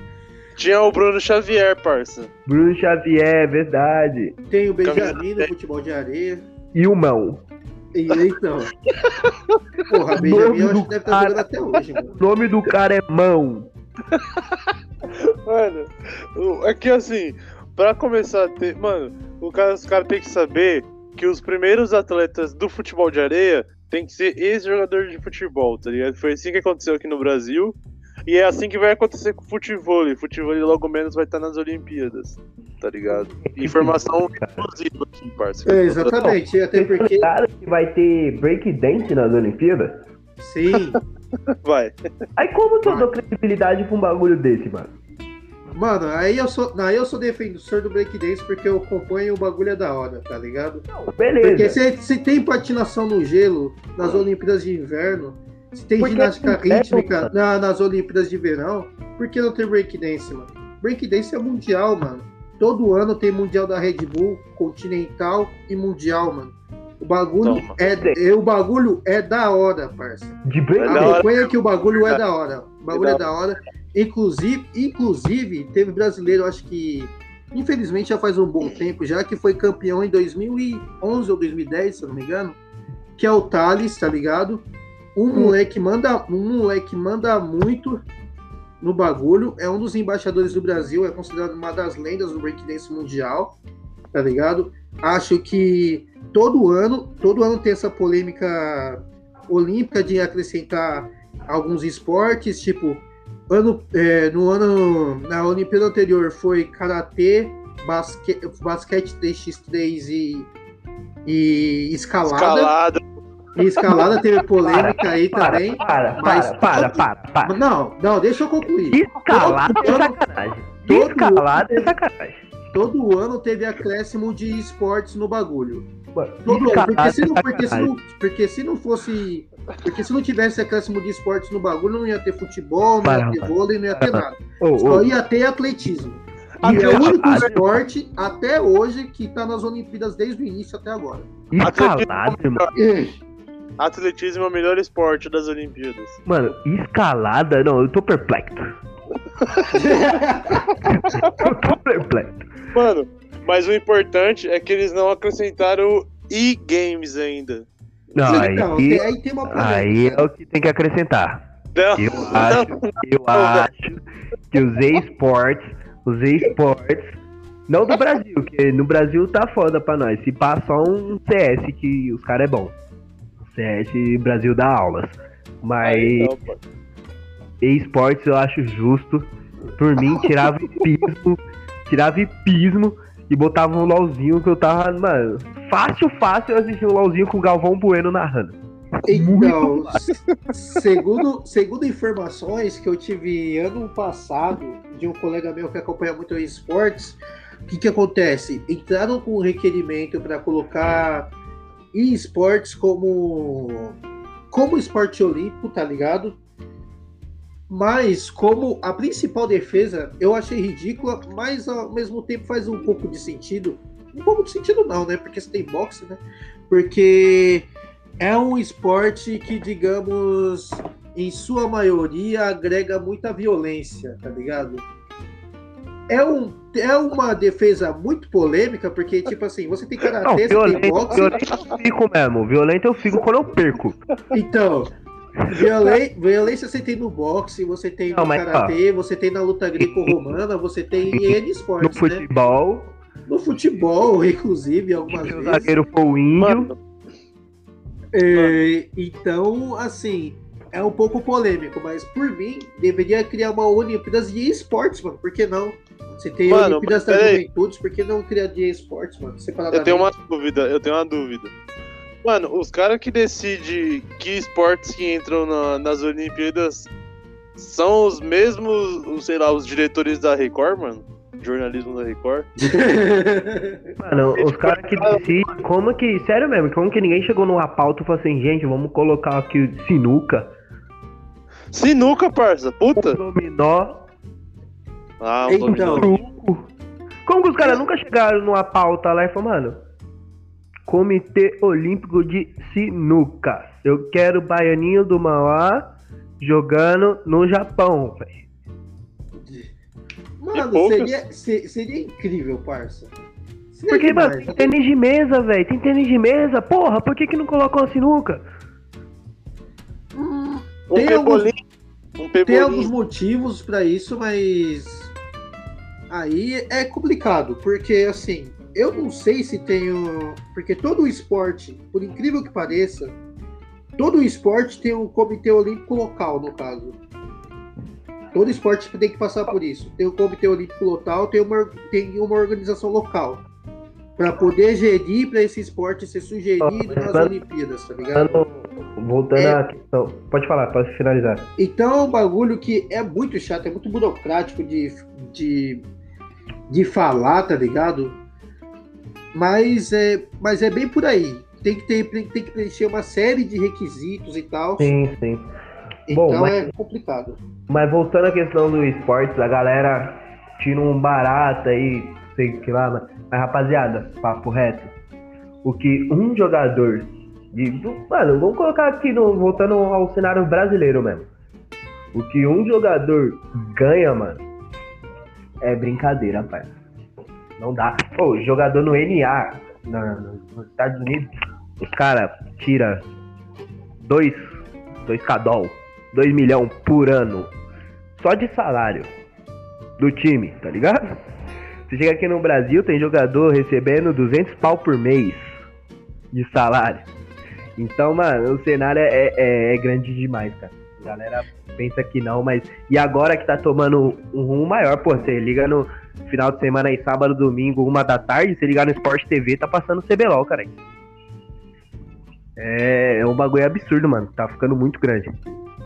B: Tinha o Bruno Xavier, parça.
A: Bruno Xavier, é verdade.
C: Tem o Benjamin no futebol de areia.
A: E o Mão.
C: E então. Porra, Benjamin eu acho que deve estar jogando até hoje, mano.
A: O nome do cara é Mão.
B: Mano, é que assim, pra começar a ter. Mano, o cara, os caras têm que saber que os primeiros atletas do futebol de areia tem que ser ex-jogador de futebol, tá ligado? Foi assim que aconteceu aqui no Brasil. E é assim que vai acontecer com o futebol. Futebol logo menos vai estar nas Olimpíadas, tá ligado? Informação exclusiva aqui, parceiro.
C: É, exatamente, até porque.
A: Claro que vai ter breakdance nas Olimpíadas.
C: Sim.
B: Vai.
A: Aí como que eu dou credibilidade pra um bagulho desse, mano?
C: Mano, aí eu sou. Aí eu sou defensor do breakdance porque eu acompanho o bagulho é da hora, tá ligado?
A: Não,
C: Porque
A: beleza.
C: se, se tem patinação no gelo nas Olimpíadas de Inverno, se tem
A: Porque
C: ginástica
A: é
C: rítmica na- nas Olimpíadas de Verão, por que não tem breakdance, mano? Breakdance é mundial, mano. Todo ano tem mundial da Red Bull, continental e mundial, mano. O bagulho,
B: Toma.
C: é, é- o bagulho é da hora, parça.
A: De
B: É da
A: breakdance.
B: hora.
C: Acompanha que o bagulho é da hora. O bagulho
B: É
C: é
B: da
C: hora. Inclusive, inclusive, teve brasileiro, acho que infelizmente já faz um bom tempo já, que foi campeão em 2011 ou 2010, se eu não me engano, que é o Thales, tá ligado? Um moleque manda, um moleque manda muito no bagulho, é um dos embaixadores do Brasil, é considerado uma das lendas do breakdance mundial, tá ligado? Acho que todo ano, todo ano tem essa polêmica olímpica de acrescentar alguns esportes, tipo, ano, é, no ano, na Olimpíada anterior foi Karatê, basque, basquete 3x3 e, e escalada.
B: Escalada.
C: E escalada teve polêmica aí
A: Para,
C: também.
A: para,
C: mas
A: para, para,
C: todo-
A: para, para.
C: Não, não, deixa eu concluir.
A: Escalada
C: Todo
A: é sacanagem.
C: todo
A: Escalada é
C: ano-
A: sacanagem.
C: Todo ano teve acréscimo de esportes no bagulho.
A: Mano,
C: Todo porque se,
A: é
C: não, porque, se não, porque se não fosse. Porque se não tivesse acréscimo de esportes no bagulho, não ia ter futebol, não ia ter vôlei, não ia ter nada. Só ia ter atletismo. E é o único esporte até hoje que tá nas Olimpíadas desde o início até agora.
A: escalada, irmão.
B: Atletismo é o melhor esporte das Olimpíadas.
A: Mano, escalada, não, eu tô perplexo. Eu tô perplexo.
B: Mano, mas o importante é que eles não acrescentaram e-games ainda.
A: Não,
C: Então,
A: aí,
C: tem- aí tem uma polêmica.
A: aí é o que tem que acrescentar.
B: Não,
A: Eu acho, eu acho que os esportes, os esportes, não do Brasil, que no Brasil tá foda pra nós. Se passa só um CS que os caras é bom. CS Brasil dá aulas. Mas
B: não,
A: esportes eu acho justo. Por mim, tirava hipismo, tirava hipismo e botava um LOLzinho que eu tava, mano, fácil, fácil eu assistir um LOLzinho com o Galvão Bueno narrando.
C: Então, segundo, segundo informações que eu tive ano passado de um colega meu que acompanha muito esportes, o que, que acontece? Entraram com um requerimento para colocar esportes como como esporte olímpico, tá ligado? Mas como a principal defesa, eu achei ridícula, mas ao mesmo tempo faz um pouco de sentido. Um pouco de sentido não, né? Porque você tem boxe, né? Porque é um esporte que, digamos, em sua maioria agrega muita violência, tá ligado? É, um, é uma defesa muito polêmica, porque, tipo assim, você tem
A: Não,
C: karatê, você tem boxe,
A: violento eu fico mesmo. Violento eu fico quando eu perco.
C: então. Violen- Violência você tem no boxe, você tem no
A: Não, mas,
C: karatê, você tem na luta greco-romana, você tem em N
A: No
C: esportes, né?
A: futebol,
C: No futebol, inclusive, algumas
A: se o
C: vezes.
A: zagueiro for o índio,
B: Mano,
C: É, então, assim, é um pouco polêmico, mas por mim, deveria criar uma Olimpíadas de esportes, mano. Por que não? Você tem
B: Mano,
C: Olimpíadas
B: peraí.
C: Juventudes, por que não criar de esportes, mano?
B: eu tenho uma dúvida, eu tenho uma dúvida. Mano, os caras que decidem que esportes que entram na- nas Olimpíadas são os mesmos, os, sei lá, os diretores da Record, mano? Jornalismo da Record.
A: mano, os caras que decidem, como que, sério mesmo, como que ninguém chegou numa pauta e falou assim, gente, vamos colocar aqui sinuca,
B: Sinuca, parça, puta!
A: dominó,
B: Ah, um
C: Então.
B: dominó.
A: truco. Como que os caras nunca chegaram numa pauta lá e falaram, mano, Comitê Olímpico de Sinuca, eu quero Baianinho do Mauá jogando no Japão, velho.
C: Mano, seria, se- seria incrível, parça. Seria
A: Porque,
C: demais,
A: mano, tem
C: né?
A: tênis de mesa, velho. Tem tênis de mesa. Porra, por que que não colocou a sinuca?
B: Um
C: Tem alguns-.
B: Um
C: Tem alguns motivos pra isso, mas aí é complicado, porque assim, eu não sei se tenho, porque todo esporte, por incrível que pareça, todo esporte tem um comitê olímpico local, no caso. Todo esporte tem que passar por isso. Tem o comitê olímpico local, tem uma, tem uma organização local. Pra poder gerir pra esse esporte ser sugerido nas Olimpíadas, tá ligado?
A: Voltando, voltando
C: É.
A: à questão. Pode falar, pode finalizar.
C: Então é um bagulho que é muito chato, é muito burocrático de, de, de falar, tá ligado? Mas é, mas é bem por aí. Tem que, ter, tem que preencher uma série de requisitos e tal.
A: Sim, sim.
C: Então
A: Bom, mas-
C: é complicado.
A: Mas voltando à questão do esportes, a galera tira um barato aí, sei que lá, mas, mas rapaziada, papo reto. O que um jogador de. Mano, vamos colocar aqui no, voltando ao cenário brasileiro mesmo. O que um jogador ganha, mano, é brincadeira, pai. Não dá. Pô, jogador no NA, na- nos Estados Unidos, os caras tira 2 dois cadol, 2 milhão por ano só de salário do time, tá ligado? Você chega aqui no Brasil, tem jogador recebendo 200 pau por mês de salário. Então, mano, o cenário é, é, é grande demais, cara. A galera pensa que não, mas. E agora que tá tomando um rumo maior, pô, você liga no final de semana aí, sábado, domingo, uma da tarde, você ligar no Sport TV, tá passando CBLOL, cara. É, é um bagulho absurdo, mano. Tá ficando muito grande.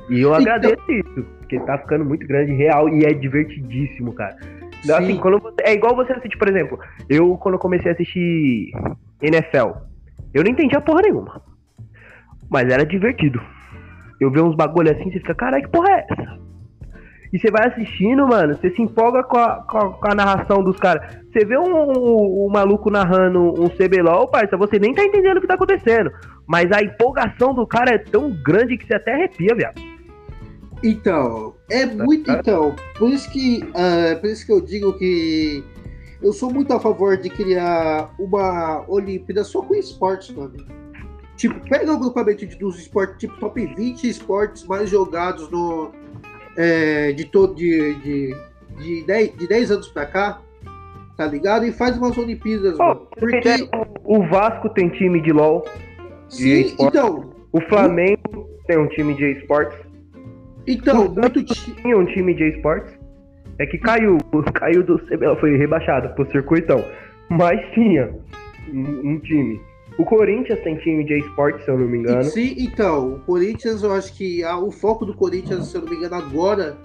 A: E eu
C: Então-
A: agradeço isso, porque tá ficando muito grande, real, e é divertidíssimo, cara. Assim,
C: Sim.
A: quando você- é igual você assistir, por exemplo, eu quando eu comecei a assistir NFL, eu não entendia porra nenhuma. Mas era divertido. Eu ver uns bagulho assim, você fica, caralho, que porra é essa? E você vai assistindo, mano, você se empolga com a, com a, com a narração dos caras. Você vê um, um- um maluco narrando um CBLOL, parça, você nem tá entendendo o que tá acontecendo. Mas a empolgação do cara é tão grande que você até arrepia, viado.
C: Então, é muito. Então, por isso que, ah, por isso que eu digo que eu sou muito a favor de criar uma Olimpíada só com esportes, mano. Tipo, pega o agrupamento de- dos esportes, tipo, top 20 esportes mais jogados no. é, de todo. De, de, de, 10, de 10 anos pra cá, tá ligado? E faz umas Olimpíadas,
A: Pô,
C: mano. Porque.
A: o Vasco tem time de LOL,
C: Sim,
A: esporte.
C: então.
A: o Flamengo tem um time de esportes.
C: Então,
A: O
C: muito.
A: Tinha um time de esportes. É que caiu, caiu do foi rebaixado pro circuitão. Mas tinha um, um time. O Corinthians tem time de esportes, se eu não me engano.
C: Sim, então, o Corinthians, eu acho que ah, o foco do Corinthians, se eu não me engano, agora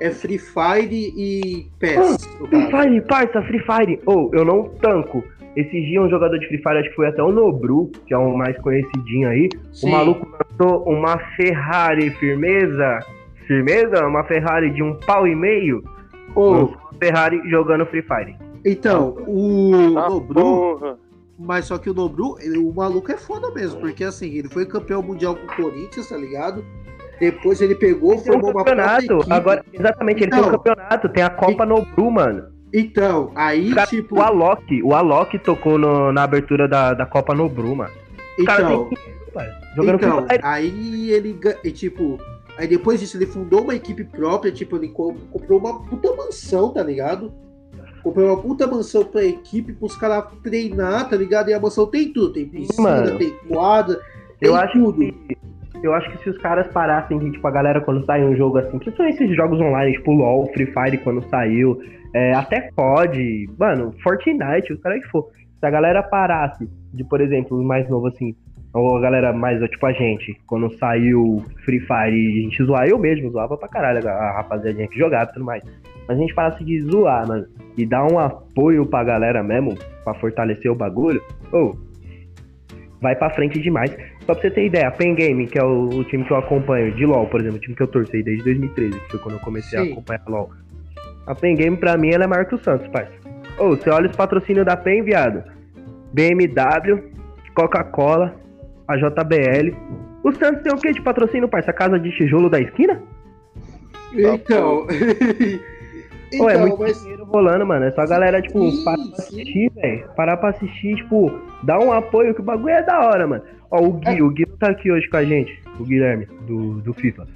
C: é Free Fire e PES. no
A: Free. Fire, parça, Free Fire. Ou, eu não tanco. Esses dias um jogador de Free Fire, acho que foi até o Nobru, que é o mais conhecidinho aí.
C: Sim.
A: O maluco lançou uma Ferrari firmeza. Firmeza? Uma Ferrari de um pau e meio. Lançou uma Ferrari jogando Free Fire.
C: então, o
B: Ah,
C: Nobru,
B: porra.
C: Mas só que o Nobru, ele- o maluco é foda mesmo, porque assim, ele foi campeão mundial com o Corinthians, tá ligado? Depois ele pegou,
A: um
C: formou uma própria
A: campeonato. Agora, exatamente, ele tem um
C: Então.
A: campeonato. Tem a Copa Nobru, mano.
C: Então, aí,
A: cara-
C: tipo,
A: O Alok, o Alok tocou no- na abertura da, da Copa Nobru, mano. Caras
C: então, Então, aí ele, e, tipo, aí depois disso ele fundou uma equipe própria, tipo, ele co- comprou uma puta mansão, tá ligado? Comprou uma puta mansão pra equipe, pros caras treinar, tá ligado? E a mansão tem tudo, tem piscina,
A: Mano.
C: tem quadra, tem
A: Eu acho
C: tudo.
A: que. Eu acho que se os caras parassem, que, tipo, a galera quando sai um jogo assim, principalmente esses jogos online, tipo LOL, Free Fire quando saiu, é, até COD, mano, Fortnite, o cara que for. Se a galera parasse de, por exemplo, os mais novo assim, ou a galera mais, tipo a gente, quando saiu Free Fire e a gente zoar, eu mesmo zoava pra caralho a a rapaziadinha que jogava e tudo mais. Mas a gente parasse de zoar, mano, e dar um apoio pra galera mesmo, pra fortalecer o bagulho, ou vai pra frente demais. Só pra você ter ideia, a Pen Game, que é o, o time que eu acompanho, de LoL, por exemplo, o time que eu torci desde 2013, que foi quando eu comecei
C: Sim.
A: a acompanhar LoL. A Pen Game, pra mim, ela é maior que o Santos, parça. Ô, você olha os patrocínios da Pen, viado. BMW, Coca-Cola, a JBL. O Santos tem o que de patrocínio, parça? A casa de tijolo da esquina?
C: Então.
A: Pô, é
C: então,
A: muito
C: mas.
A: dinheiro rolando, mano. É só a galera, tipo,
C: Sim,
A: parar pra assistir, velho. Parar pra assistir, tipo, dar um apoio, que o bagulho é da hora, mano. Ó, o Gui,
C: É.
A: o Gui tá aqui hoje com a gente, o Guilherme, do, do FIFA.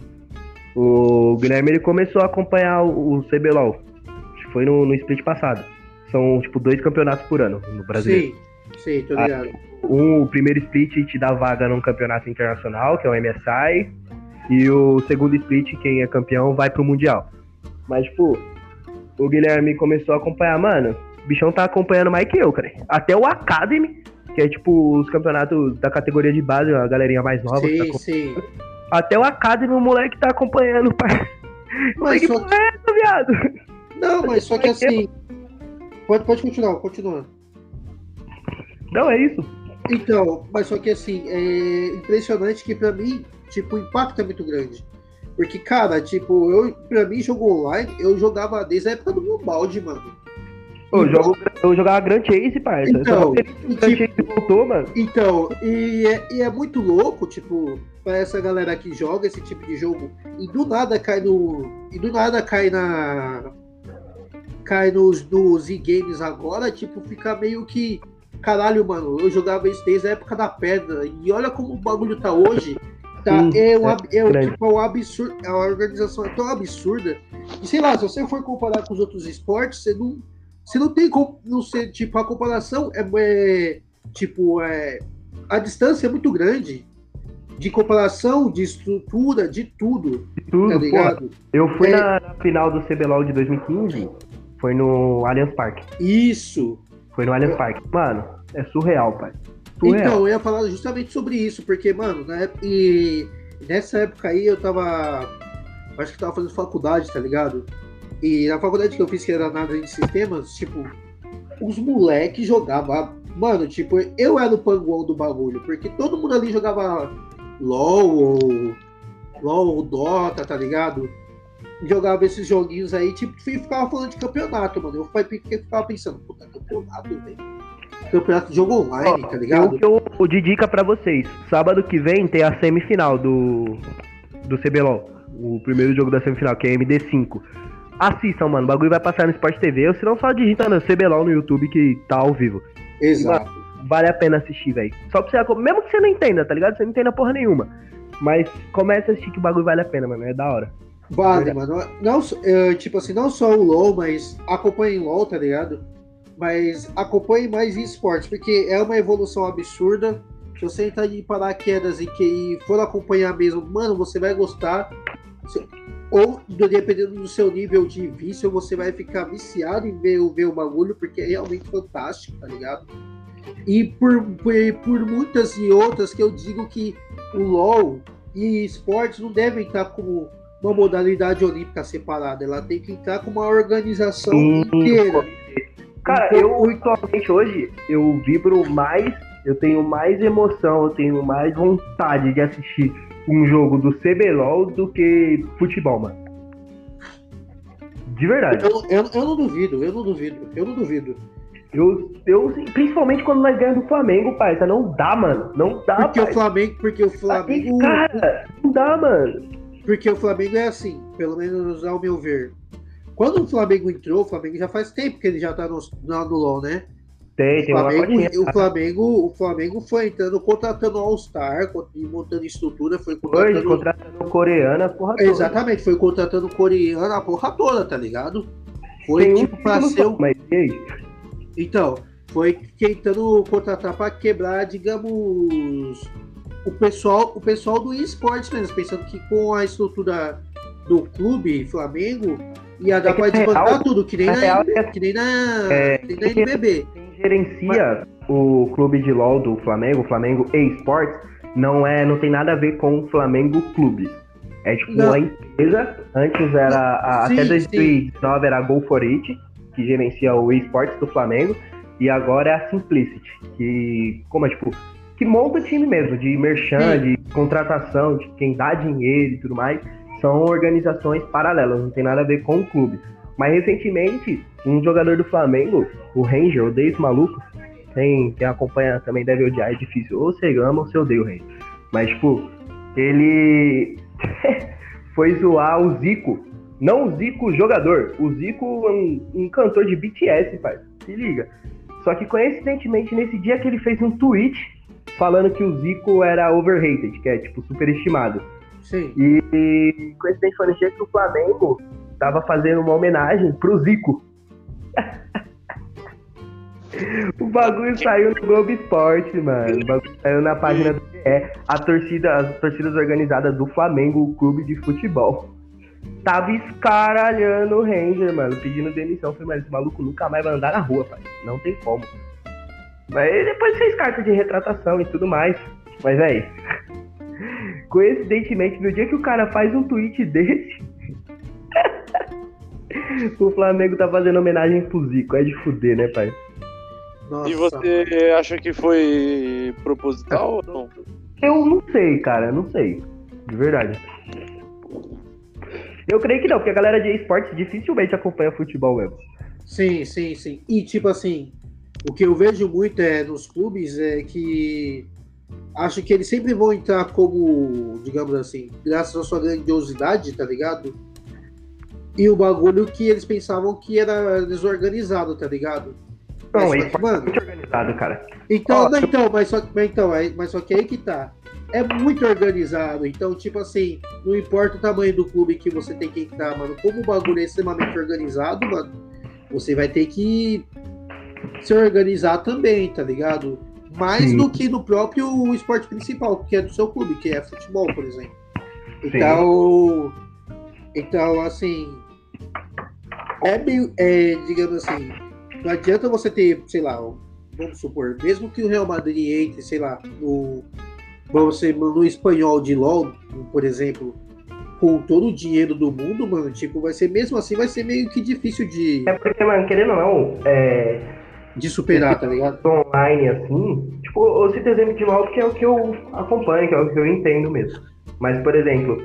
A: O Guilherme, ele começou a acompanhar o, o CBLOL. Acho que foi no, no split passado. São, tipo, dois campeonatos por ano no Brasil.
C: Sim, sim, tô
A: Ah,
C: ligado.
A: Um, o primeiro split te dá vaga num campeonato internacional, que é o MSI. E o segundo split, quem é campeão, vai pro Mundial. Mas, tipo, o Guilherme começou a acompanhar, mano. O bichão tá acompanhando mais que eu, cara. Até o Academy, que é tipo os campeonatos da categoria de base, a galerinha mais nova. que tá
C: Sim, sim.
A: Até o Academy, o moleque tá acompanhando, pai.
C: Mas
A: que
C: só
A: é viado?
C: Não, mas só que assim. Pode, pode continuar, continua.
A: Não, é isso.
C: Então, mas só que assim, é impressionante que pra mim, tipo, o impacto é muito grande. Porque, cara, tipo, eu, pra mim, jogo online, eu jogava desde a época do meu balde, mano.
A: Eu, jogo, eu jogava Grand Chase, parça.
C: Então, e
A: Grand
C: tipo-
A: Chase voltou, mano.
C: Então, e é, e é muito louco, tipo, pra essa galera que joga esse tipo de jogo e do nada cai no. E do nada cai na. Cai nos, nos e-games agora, tipo, fica meio que. Caralho, mano, eu jogava isso desde a época da pedra. E olha como o bagulho tá hoje. Tá,
A: Sim,
C: é, um,
A: é
C: é, tipo, é um absurdo. A organização é tão absurda. E sei lá, se você for comparar com os outros esportes, você não. Você não tem como. Não ser, tipo, a comparação é, é tipo, é, a distância é muito grande. de comparação, de estrutura, de tudo.
A: De tudo,
C: tá ligado?
A: Porra, eu fui
C: É.
A: na, na final do CBLOL de 2015, foi no Allianz Parque.
C: Isso.
A: Foi no Allianz Parque. Mano, é surreal, pai. Surreal.
C: Então, eu ia falar justamente sobre isso, porque, mano, na época, e nessa época aí eu tava. Acho que tava fazendo faculdade, tá ligado? E na faculdade que eu fiz, que era nada de sistemas, tipo, os moleques jogavam. Mano, tipo, eu era o panguão do bagulho, porque todo mundo ali jogava LOL ou. LOL ou Dota, tá ligado? Jogava esses joguinhos aí, tipo, e ficava falando de campeonato, mano. Eu ficava- pensando, puta, campeonato, velho. Campeonato de jogo online, tá ligado?
A: Eu que eu de dica pra vocês. Sábado que vem tem a semifinal do do CBLOL. O primeiro jogo da semifinal, que é MD5. Assistam, mano. O bagulho vai passar no Sport TV. Ou se não, só digita no CBLOL no YouTube que tá ao vivo.
C: Exato.
A: Vale a pena assistir, velho. Só pra você. Mesmo que você não entenda, tá ligado? Você não entenda porra nenhuma. Mas comece a assistir que o bagulho vale a pena, mano. É da hora.
C: Vale, mano. Não, é, tipo assim, não só o LoL, mas acompanhem LoL, tá ligado? Mas acompanhem mais esportes, porque é uma evolução absurda. Se você entrar de paraquedas e que e for acompanhar mesmo, mano, você vai gostar. Ou, dependendo do seu nível de vício, você vai ficar viciado em ver, o- ver o bagulho, porque é realmente fantástico, tá ligado? E por, por, por muitas e outras que eu digo que o LoL e esportes não devem estar como uma modalidade olímpica separada, ela tem que entrar com uma organização
A: Sim,
C: inteira.
A: Cara,
C: Então,
A: eu atualmente hoje eu vibro mais, eu tenho mais emoção, eu tenho mais vontade de assistir um jogo do CBLOL do que futebol, mano. De verdade.
C: Eu, eu, eu não duvido, eu não duvido, eu não duvido.
A: Eu, eu, principalmente quando nós ganhamos do Flamengo, pai. Não dá, mano. Não dá,
C: Porque o
A: pai.
C: Flamengo, porque o Flamengo,
A: Cara, não dá, mano.
C: Porque o Flamengo é assim, pelo menos ao meu ver. Quando o Flamengo entrou, o Flamengo já faz tempo que ele já tá no, no, LoL, né?
A: Tem,
C: O
A: tem uma
C: Flamengo, o Flamengo, o Flamengo foi entrando, contratando All-Star, montando estrutura, foi contratando
A: contratando coreana, porra toda.
C: Exatamente, foi contratando coreano a porra toda, tá ligado? Foi
A: Tem um
C: tipo pra
A: título
C: ser um.
A: Mas e aí?
C: Então, foi tentando contratar pra quebrar, digamos, o pessoal, o pessoal do esportes mesmo, pensando que com a estrutura do clube Flamengo ia dar
A: É que
C: pra
A: na
C: desbandar
A: real-
C: tudo, que nem
A: na real é-
C: que nem na,
A: é,
C: que nem na NBB.
A: Quem gerencia o clube de LOL do Flamengo, o Flamengo eSports, não é, não tem nada a ver com o Flamengo Clube. É tipo
C: Não.
A: uma empresa, antes era
C: Sim,
A: até
C: sim.
A: 2019 era a Go for It, que gerencia o eSports do Flamengo, e agora é a Simplicity, que como é tipo que monta o time mesmo, de merchan,
C: Sim.
A: de contratação, de quem dá dinheiro e tudo mais, são organizações paralelas, não tem nada a ver com o clube. Mas recentemente, um jogador do Flamengo, o Ranger, odeio esse maluco. Quem, quem acompanha também deve odiar, é difícil. Ou você ama ou você odeia o Ranger. Mas, tipo, ele foi zoar o Zico. Não o Zico jogador, o Zico é um, um cantor de BTS, pai. Se liga. Só que coincidentemente, nesse dia que ele fez um tweet falando que o Zico era overrated, que é tipo superestimado.
C: Sim.
A: E, e coincidente foi no dia que o Flamengo tava fazendo uma homenagem pro Zico. o bagulho saiu no Globo Esporte, mano. O bagulho saiu na página do GE. A torcida, as torcidas organizadas do Flamengo, o clube de futebol. Tava escaralhando o Ranger, mano, pedindo demissão. Falei, mas esse maluco nunca mais vai andar na rua, pai. Não tem como. Mas depois fez carta de retratação e tudo mais. Mas é isso. Coincidentemente, no dia que o cara faz um tweet desse, o Flamengo tá fazendo homenagem pro Zico. É de fuder, né, pai?
C: Nossa.
B: E você acha que foi proposital ou não?
A: Eu não sei, cara, não sei. De verdade. Eu creio que não, porque a galera de esportes dificilmente acompanha futebol mesmo.
C: Sim, sim, sim. E tipo assim, o que eu vejo muito é nos clubes é que acho que eles sempre vão entrar como, digamos assim, graças à sua grandiosidade, tá ligado? E o bagulho que eles pensavam que era desorganizado, tá ligado?
A: Não,
C: Mas,
A: é
C: mano,
A: muito organizado, cara.
C: Então, não, então, mas só, mas então, aí- mas só que aí que tá. É muito organizado. Então, tipo assim, não importa o tamanho do clube que você tem que entrar, mano. Como o bagulho é extremamente organizado, mano, você vai ter que se organizar também, tá ligado? mais
A: Sim.
C: do que no próprio esporte principal, que é do seu clube, que é futebol, por exemplo. Então, então assim, é meio, é, digamos assim, não adianta você ter, sei lá, vamos supor, mesmo que o Real Madrid entre, sei lá, no, vamos ser, no espanhol de LoL, por exemplo, com todo o dinheiro do mundo, mano, tipo, vai ser mesmo assim, vai ser meio que difícil de,
A: É porque, mano, querendo ou não, é,
C: de superar, tá ligado?
A: online assim, tipo, eu cito exemplo de LoL que é o que eu acompanho, que é o que eu entendo mesmo. Mas, por exemplo,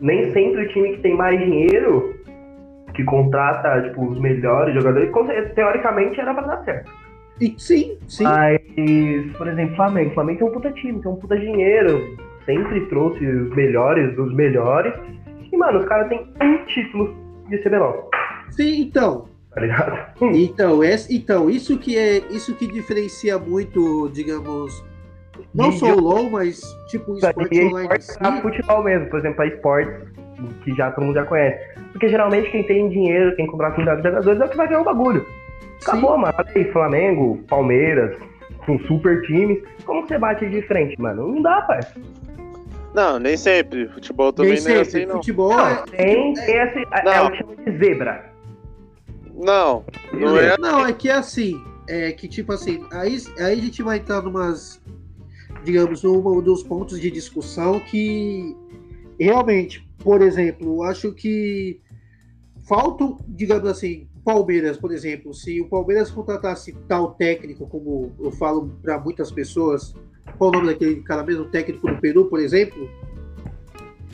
A: nem sempre o time que tem mais dinheiro, que contrata, tipo, os melhores jogadores, teoricamente era pra dar certo.
C: E, sim, sim.
A: Mas, por exemplo, Flamengo. O Flamengo tem um puta time, tem um puta dinheiro. Sempre trouxe os melhores dos melhores. E, mano, os caras têm um título de CBLOL,
C: Sim, então.
A: Tá ligado?
C: Então, esse, então isso que é isso que diferencia muito, digamos, não
A: De-
C: só o LoL, mas tipo esporte
A: aí é
C: online em
A: esporte pra
C: si.
A: futebol mesmo, por exemplo, a esportes que já todo mundo já conhece. Porque geralmente quem tem dinheiro, quem contrata um de jogadores é o que vai ganhar o bagulho. Acabou, mano. Olha aí, Flamengo, Palmeiras, com super times. Como você bate de frente, mano? Não dá, pai.
B: Não, nem sempre. Futebol também
C: Nem
B: não é
C: sempre.
B: assim, não.
C: Futebol
A: Não,
C: é.
A: tem, tem esse. É,
B: Não.
A: o que chama de zebra.
B: Não, não é.
C: Não, é que é assim, é que tipo assim, aí, aí a gente vai entrar numas, digamos, um dos pontos de discussão que realmente, por exemplo, acho que faltam, digamos assim, Palmeiras, por exemplo, se o Palmeiras contratasse tal técnico, como eu falo para muitas pessoas, qual o nome daquele cara mesmo, técnico do Peru, por exemplo,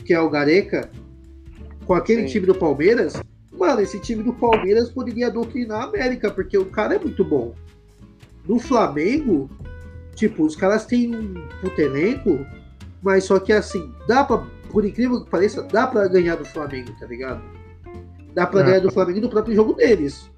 C: que é o Gareca, com aquele
B: Sim.
C: time do Palmeiras, mano, esse time do Palmeiras poderia doutrinar a América, porque o cara é muito bom. No Flamengo, tipo, os caras têm um puto elenco, mas só que assim, dá pra, por incrível que pareça, dá pra ganhar do Flamengo, tá ligado? Dá pra
A: Ah.
C: ganhar do Flamengo no próprio jogo deles.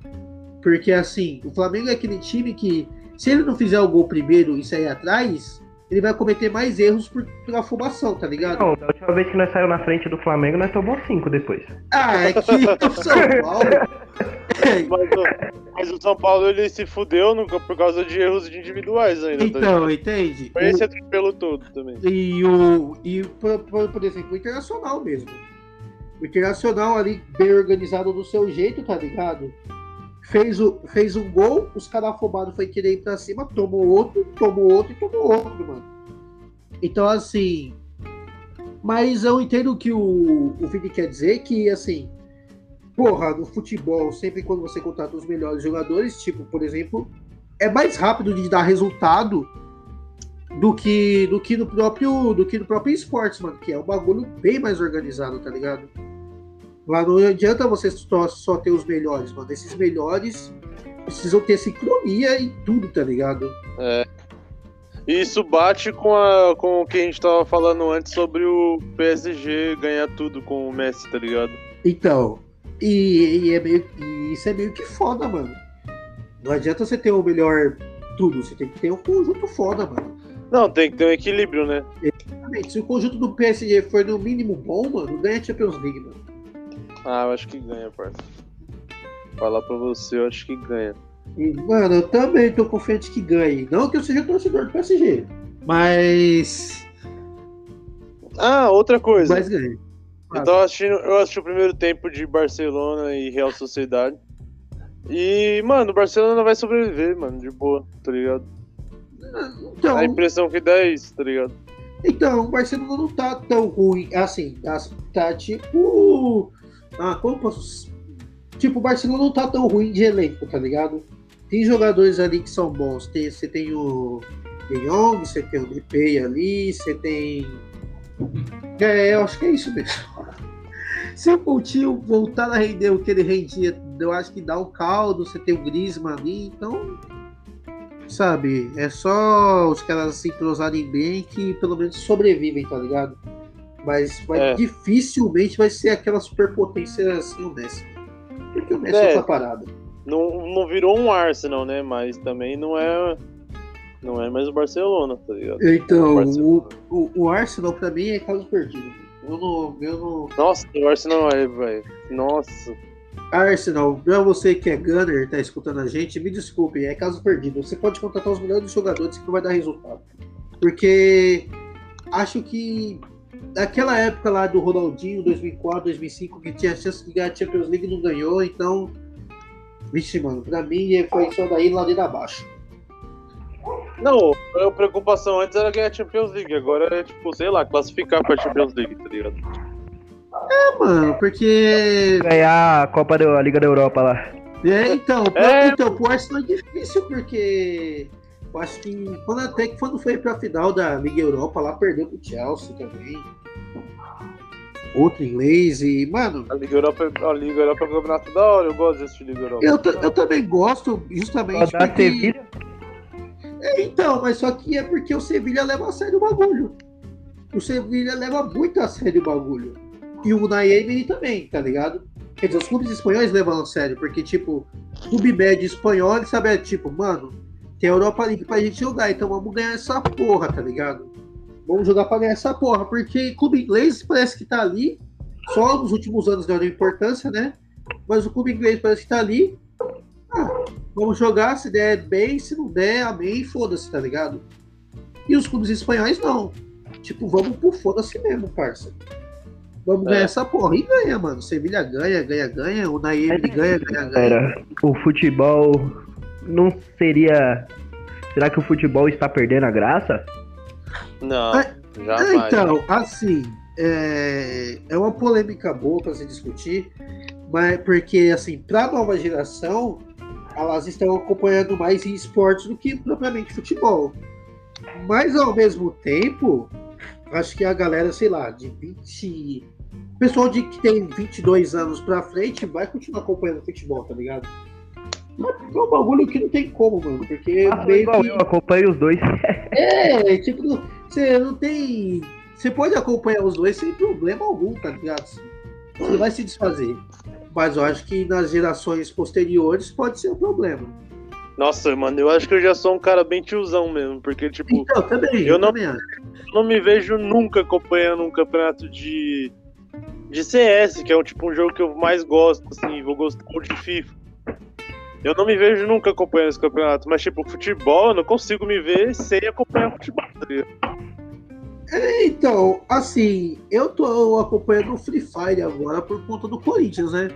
C: Porque assim, o Flamengo é aquele time que, se ele não fizer o gol primeiro e sair atrás, ele vai cometer mais erros por, por afobação, tá ligado?
A: Não, da última vez que nós saímos na frente do Flamengo, nós tomamos cinco depois.
C: Ah, é que o São Paulo.
B: Mas, o- mas o São Paulo ele se fudeu no- por causa de erros individuais ainda. tá
C: então, entende?
B: Foi esse atropelo todo também.
C: E o. E, por, por, por exemplo, o internacional mesmo. O internacional ali, bem organizado do seu jeito, tá ligado? Fez, o, fez um gol, os caras afobados foi querer ir pra cima, tomou outro, tomou outro e tomou outro, mano. Então, assim. Mas eu entendo que o, o Vini quer dizer, que assim. Porra, no futebol, sempre quando você contrata os melhores jogadores, tipo, por exemplo, é mais rápido de dar resultado do que do que no próprio do que no próprio esportes, mano, que é um bagulho bem mais organizado, tá ligado? Lá não adianta você só, só ter os melhores, mano. Esses melhores precisam ter sincronia em tudo, tá ligado?
B: E isso bate com, a, com o que a gente tava falando antes sobre o PSG ganhar tudo com o Messi, tá ligado?
C: Então, e, e é meio, e isso é meio que foda, mano. Não adianta você ter o melhor tudo, você tem que ter um conjunto foda, mano.
B: Não, tem que ter um equilíbrio, né?
C: Exatamente. Se o conjunto do PSG for no mínimo bom, mano, ganha a Champions League, mano.
B: Ah, eu acho que ganha, parça. Falar pra você, eu acho que ganha.
C: E, mano, eu também tô confiante que ganhe. Não que eu seja torcedor do PSG, mas.
B: Ah, outra coisa.
C: Mas ganhe.
B: Eu tava assistindo, eu assisti o primeiro tempo de Barcelona e Real Sociedade. E, mano, o Barcelona vai sobreviver, mano, de boa, tá ligado?
C: Então,
B: A impressão que dá é isso, tá ligado?
C: então, o Barcelona não tá tão ruim assim. Tá, tá tipo. Ah, como posso. Tipo, o Barcelona não tá tão ruim de elenco, tá ligado? Tem jogadores ali que são bons. Tem, você tem o De Jong, você tem o Depay ali, você tem. É, eu acho que é isso mesmo. Se o Coutinho voltar a render o que ele rendia, eu acho que dá um caldo, você tem o Griezmann ali, então sabe? É só os caras se entrosarem bem que pelo menos sobrevivem, tá ligado? Mas vai,
B: É.
C: dificilmente vai ser aquela superpotência assim o Messi. Porque o Messi
B: É.
C: é outra parada.
B: Não, não virou um Arsenal, né? Mas também não é. Não é mais o Barcelona, tá ligado?
C: Então,
B: O
C: o, o, o Arsenal pra mim é caso perdido. Eu não. Eu não...
B: Nossa, o Arsenal é, velho. Nossa.
C: Arsenal, pra você que é Gunner, tá escutando a gente, me desculpe, é caso perdido. Você pode contratar os melhores jogadores que vai dar resultado. Porque acho que naquela época lá do Ronaldinho, 2004, 2005, que tinha chance de ganhar a Champions League não ganhou, então. Vixe, mano, pra mim foi só daí ladeira abaixo.
B: Não, a preocupação antes era ganhar a Champions League, agora é, tipo, sei lá, classificar pra Champions League, tá ligado?
C: É, mano, porque.
A: Ganhar a Copa da Liga da Europa lá.
C: É, então,
B: É.
C: então, pro Arsenal é difícil, porque eu acho que quando até que quando foi pra final da Liga Europa, lá perdeu pro Chelsea também. Outro inglês e, mano,
B: A Liga Europa, a Liga Europa é um campeonato da hora, eu gosto de assistir Liga Europa.
C: eu, eu também gosto, justamente porque...
A: Sevilha,
C: É, então, mas só que é porque o Sevilha leva a sério o bagulho. O Sevilha leva muito a sério o bagulho. E o Unai Emery também, tá ligado? Quer dizer, os clubes espanhóis levam a sério, porque, tipo, clube médio espanhol, ele sabe, é tipo, mano, tem a Europa League pra gente jogar, então vamos ganhar essa porra, tá ligado? Vamos jogar pra ganhar essa porra, porque clube inglês parece que tá ali, só nos últimos anos deu importância, né? Mas o clube inglês parece que tá ali, ah, vamos jogar, se der bem, se não der, amém, foda-se, tá ligado? E os clubes espanhóis não. Tipo, vamos por foda-se mesmo, parça. Vamos
B: É.
C: ganhar essa porra. E ganha, mano. Sevilha ganha, ganha, ganha. O Naemi ganha, ganha, ganha.
A: O futebol não seria. Será que o futebol está perdendo a graça?
B: Não,
C: É,
B: jamais.
C: Então, assim, é, é uma polêmica boa para se discutir, mas porque, assim, para a nova geração, elas estão acompanhando mais em esportes do que propriamente futebol. Mas, ao mesmo tempo, acho que a galera, sei lá, de 20. O pessoal de que tem 22 anos pra frente vai continuar acompanhando futebol, tá ligado? Mas é um bagulho que não tem como, mano, porque
A: Façam
C: meio
A: igual
C: que...
A: eu, acompanho os dois.
C: É, tipo, você não tem. Você pode acompanhar os dois sem problema algum, tá ligado? Você vai se desfazer. Mas eu acho que nas gerações posteriores pode ser um problema.
B: Nossa, mano, eu acho que eu já sou um cara bem tiozão mesmo, porque, tipo,
C: Então, também,
B: eu não-
C: também acho.
B: eu não me vejo nunca acompanhando um campeonato de, de CS, que é um, tipo, um jogo que eu mais gosto, assim, vou gostar de FIFA. Eu não me vejo nunca acompanhando esse campeonato, mas, tipo, futebol, eu não consigo me ver sem acompanhar futebol, tá ligado?
C: Então, assim, eu tô acompanhando o Free Fire agora por conta do Corinthians, né?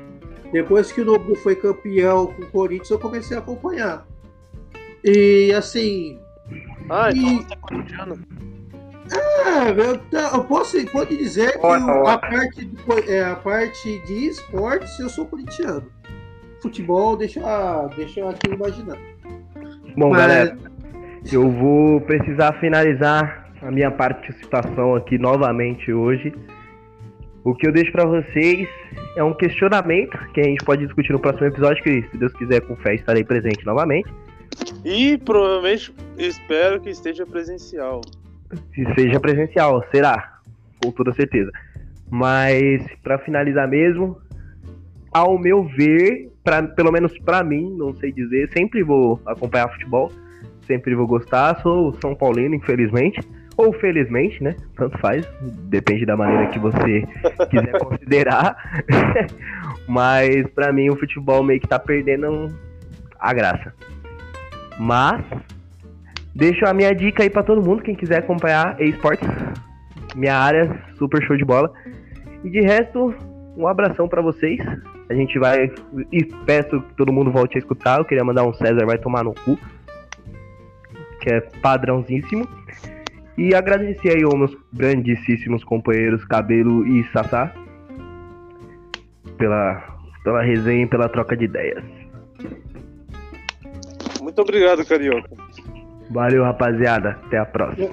C: Depois que o Nobu foi campeão com o Corinthians, eu comecei a acompanhar. E assim,
B: Ah, então
C: E-
B: você é corintiano.
C: É, eu, eu posso pode dizer que a, parte do, é, a parte de esportes eu sou corintiano. Futebol, deixa, deixa eu aqui imaginar.
A: Bom,
C: Mas-
A: galera, eu vou precisar finalizar a minha participação aqui novamente hoje. O que eu deixo pra vocês é um questionamento que a gente pode discutir no próximo episódio, que se Deus quiser, com fé, estarei presente novamente.
B: E provavelmente espero que esteja presencial.
A: Se seja presencial, será, com toda certeza. Mas pra finalizar mesmo, ao meu ver, pra, pelo menos pra mim, não sei dizer, sempre vou acompanhar futebol, sempre vou gostar. Sou São Paulino, infelizmente, ou felizmente, né? Tanto faz, depende da maneira que você quiser considerar. Mas pra mim o futebol meio que tá perdendo a graça. Mas Deixo a minha dica aí pra todo mundo, quem quiser acompanhar esportes. Minha área, super show de bola. E de resto, um abração pra vocês. A gente vai. E peço que todo mundo volte a escutar. Eu queria mandar um César vai tomar no cu. Que é padrãozíssimo. E agradecer aí aos meus grandíssimos companheiros Cabelo e Sassá. Pela, pela resenha e pela troca de ideias.
B: Muito obrigado, Carioca.
A: Valeu, rapaziada. Até a próxima.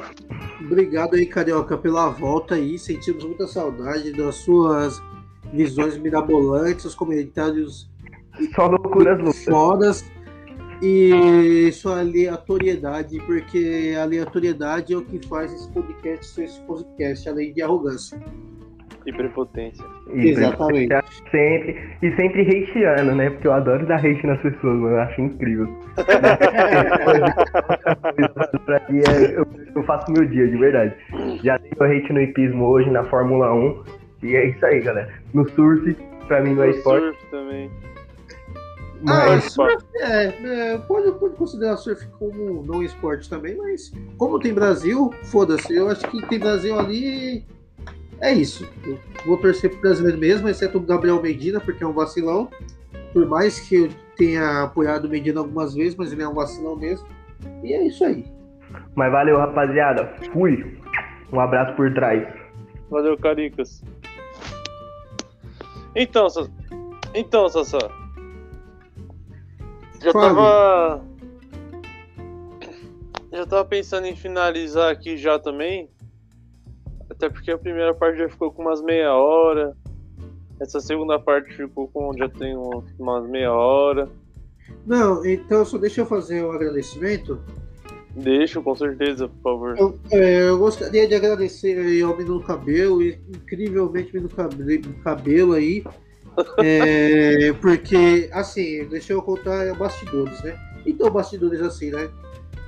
C: Obrigado aí, Carioca, pela volta aí. Sentimos muita saudade das suas visões mirabolantes, os comentários
A: Só loucuras loucas.
C: fodas e sua aleatoriedade, porque a aleatoriedade é o que faz esse podcast ser esse podcast, além de arrogância.
B: E prepotência.
A: E
C: Exatamente.
A: Sempre, e sempre hateando, né? Porque eu adoro dar hate nas pessoas, mano. Eu acho incrível. pra mim, é- eu, eu faço meu dia, de verdade. Já dei meu hate no hipismo hoje, na Fórmula 1. E é isso aí, galera. No surf, Pra mim não é
B: O
A: esporte.
B: surf também.
C: Ah,
A: Mas,
C: surf, é, é, pode, pode considerar surf como não esporte também, mas como tem Brasil, foda-se. Eu acho que tem Brasil ali. É isso. Eu vou torcer pro brasileiro mesmo, exceto o Gabriel Medina, porque é um vacilão. Por mais que eu tenha apoiado o Medina algumas vezes, mas ele é um vacilão mesmo. E é isso aí.
A: mas valeu, rapaziada. Fui. Um abraço por trás.
B: Valeu, Caricas. Então, Sassá. Então, Sassá. Já
C: Fale.
B: tava. Já tava pensando em finalizar aqui já também. Até porque a primeira parte já ficou com umas meia hora. Essa segunda parte ficou com já tem um- umas meia hora.
C: Não, então só deixa eu fazer um agradecimento.
B: Deixa, com certeza, por favor.
C: Eu, é, eu gostaria de agradecer aí ao Menino Cabelo, incrivelmente Menino Cabelo, cabelo aí. É, porque, assim, deixa eu contar bastidores, né? Então, bastidores assim, né?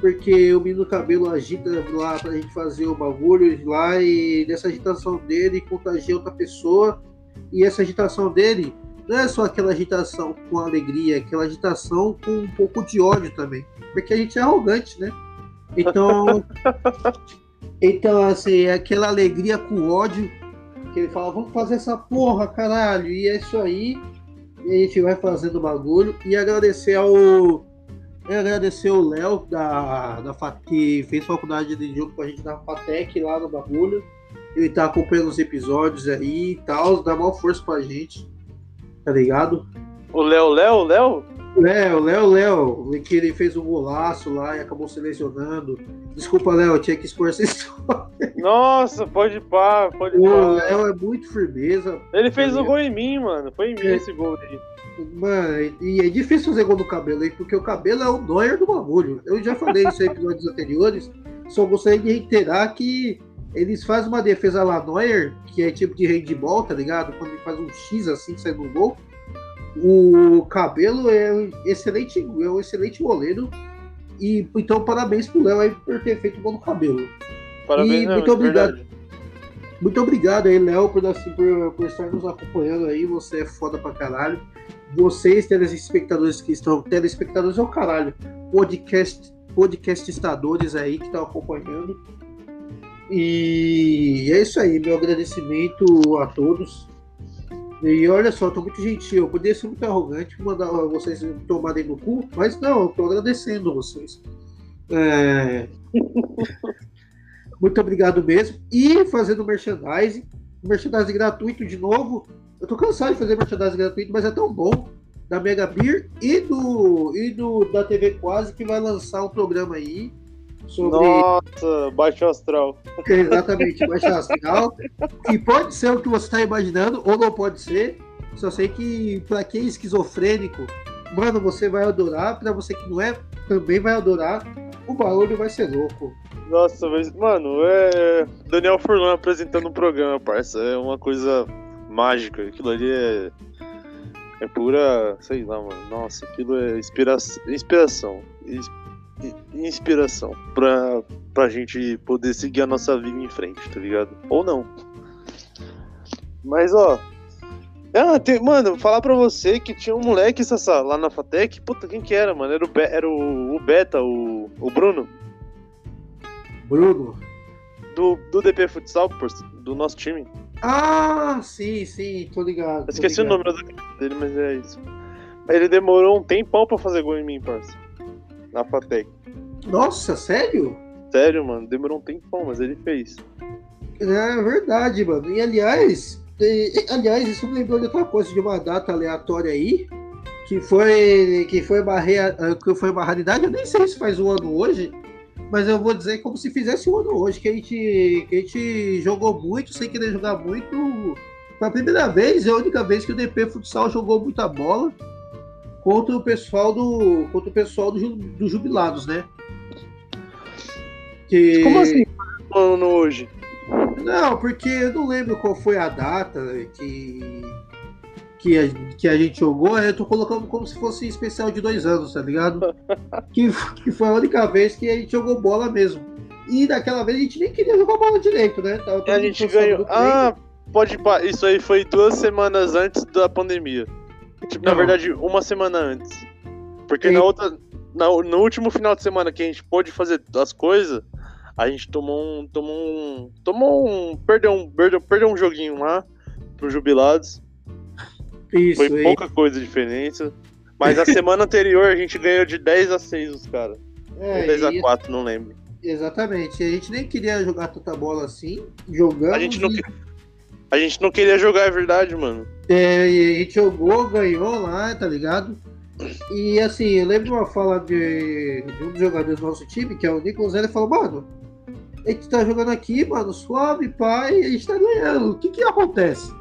C: Porque o Menino Cabelo agita lá pra gente fazer o bagulho lá e nessa agitação dele contagia outra pessoa. E essa agitação dele não é só aquela agitação com alegria, é aquela agitação com um pouco de ódio também. Porque a gente é arrogante, né? Então, então assim, é aquela alegria com ódio, que ele fala, vamos fazer essa porra, caralho, e é isso aí, e a gente vai fazendo o bagulho, e agradecer ao. e agradecer o Léo da, da que fez faculdade de jogo com a gente na FATEC lá no bagulho. Ele tá acompanhando os episódios aí e tal, dá maior força pra gente, tá ligado?
B: O Léo, Léo, Léo?
C: Léo, Léo, Léo, que ele fez um golaço lá e acabou se lesionando. Desculpa, Léo, tinha que expor essa história.
B: Nossa, pode pá, pode
C: O
B: pá.
C: Léo é muito firmeza.
B: Ele fez o gol em mim, mano. Foi em mim
C: É.
B: esse gol aí.
C: Mano, e é difícil fazer gol no cabelo aí, porque o cabelo é o Neuer do bagulho. Eu já falei isso em episódios anteriores, só gostaria de reiterar que eles fazem uma defesa lá Neuer, que é tipo de handball, tá ligado? Quando ele faz um X assim, sai no gol. O cabelo é um excelente, é um excelente goleiro. E então parabéns pro Léo aí por ter feito o gol no cabelo.
B: Parabéns,
C: E
B: não,
C: muito
B: de
C: obrigado.
B: verdade.
C: Muito obrigado aí, Léo, por, assim, por, por estar nos acompanhando aí. Você é foda pra caralho. Vocês, telespectadores que estão. Telespectadores é o caralho. Podcast, podcastistadores aí que estão acompanhando. E é isso aí, meu agradecimento a todos. E olha só, tô muito gentil. Eu poderia ser muito arrogante, mandar vocês tomarem no cu, mas não, eu tô agradecendo vocês. É, muito obrigado mesmo. E fazendo merchandising. Merchandising gratuito de novo. Eu tô cansado de fazer merchandising gratuito, mas é tão bom. Da Mega Beer e do, e do da TV Quase que vai lançar um programa aí sobre
B: Nossa, baixo astral.
C: exatamente baixa astral. E pode ser o que você está imaginando, ou não pode ser. Só sei que pra quem é esquizofrênico, mano, você vai adorar. Pra você que não é, também vai adorar. O barulho vai ser louco.
B: Nossa, mas, mano, é. Daniel Furlan apresentando um programa, parça. É uma coisa mágica. Aquilo ali é. É pura. Sei lá, mano. Nossa, aquilo é inspira... inspiração. Ins- Inspiração. Pra, pra gente poder seguir a nossa vida em frente, tá ligado? Ou não. Mas, ó. Ah, tem, mano, falar pra você que tinha um moleque Sassá, lá na Fatec. Puta, quem que era, mano? Era o, Be- era o, o Beta, o, o Bruno.
C: Bruno.
B: do, do DP Futsal, por- do nosso time.
C: Ah, sim, sim, tô ligado. Tô
B: esqueci o
C: ligado.
B: nome do- dele, mas é isso. Ele demorou um tempão pra fazer gol em mim, parça. Na Fatec.
C: Nossa, sério?
B: Sério, mano, demorou um tempão, mas ele fez.
C: É verdade, mano. E aliás, e- aliás, isso me lembrou de outra coisa, de uma data aleatória aí, que foi que foi barreira, que foi uma raridade. Eu nem sei se faz um ano hoje, mas eu vou dizer como se fizesse um ano hoje, que a gente, que a gente jogou muito, sem querer jogar muito. Foi a primeira vez, é a única vez que o DP Futsal jogou muita bola contra o pessoal do contra o pessoal do, dos jubilados, né? Que...
B: Como assim? Ano hoje?
C: Não, porque eu não lembro qual foi a data que, que, a, que a gente jogou. Eu tô colocando como se fosse especial de dois anos, tá ligado? que, que foi a única vez que a gente jogou bola mesmo. E daquela vez a gente nem queria jogar bola direito, né? Tava
B: a gente ganhou.
C: do.
B: Ah, pode. Isso aí foi duas semanas antes da pandemia. Tipo, na verdade, uma semana antes. Porque
C: E-
B: na outra. na- no último final de semana que a gente pôde fazer as coisas, a gente tomou um. Tomou um. Tomou um. Perdeu um. Perdeu, perdeu um joguinho lá pros jubilados.
C: Isso,
B: Foi
C: e-
B: pouca coisa de diferença. Mas na semana anterior a gente ganhou de 10 a 6 os caras.
C: é,
B: Ou 10 a
C: e-
B: 4, não lembro.
C: Exatamente. A gente nem queria jogar tanta bola assim. Jogamos.
B: A gente não,
C: e-
B: que- a gente não queria jogar, é verdade, mano.
C: É, e a gente jogou, ganhou lá, tá ligado? E assim, eu lembro uma fala de, de um dos jogadores do nosso time, que é o Nicolas, ele falou, mano, a gente tá jogando aqui, mano, suave, pai, a gente tá ganhando. O que que acontece?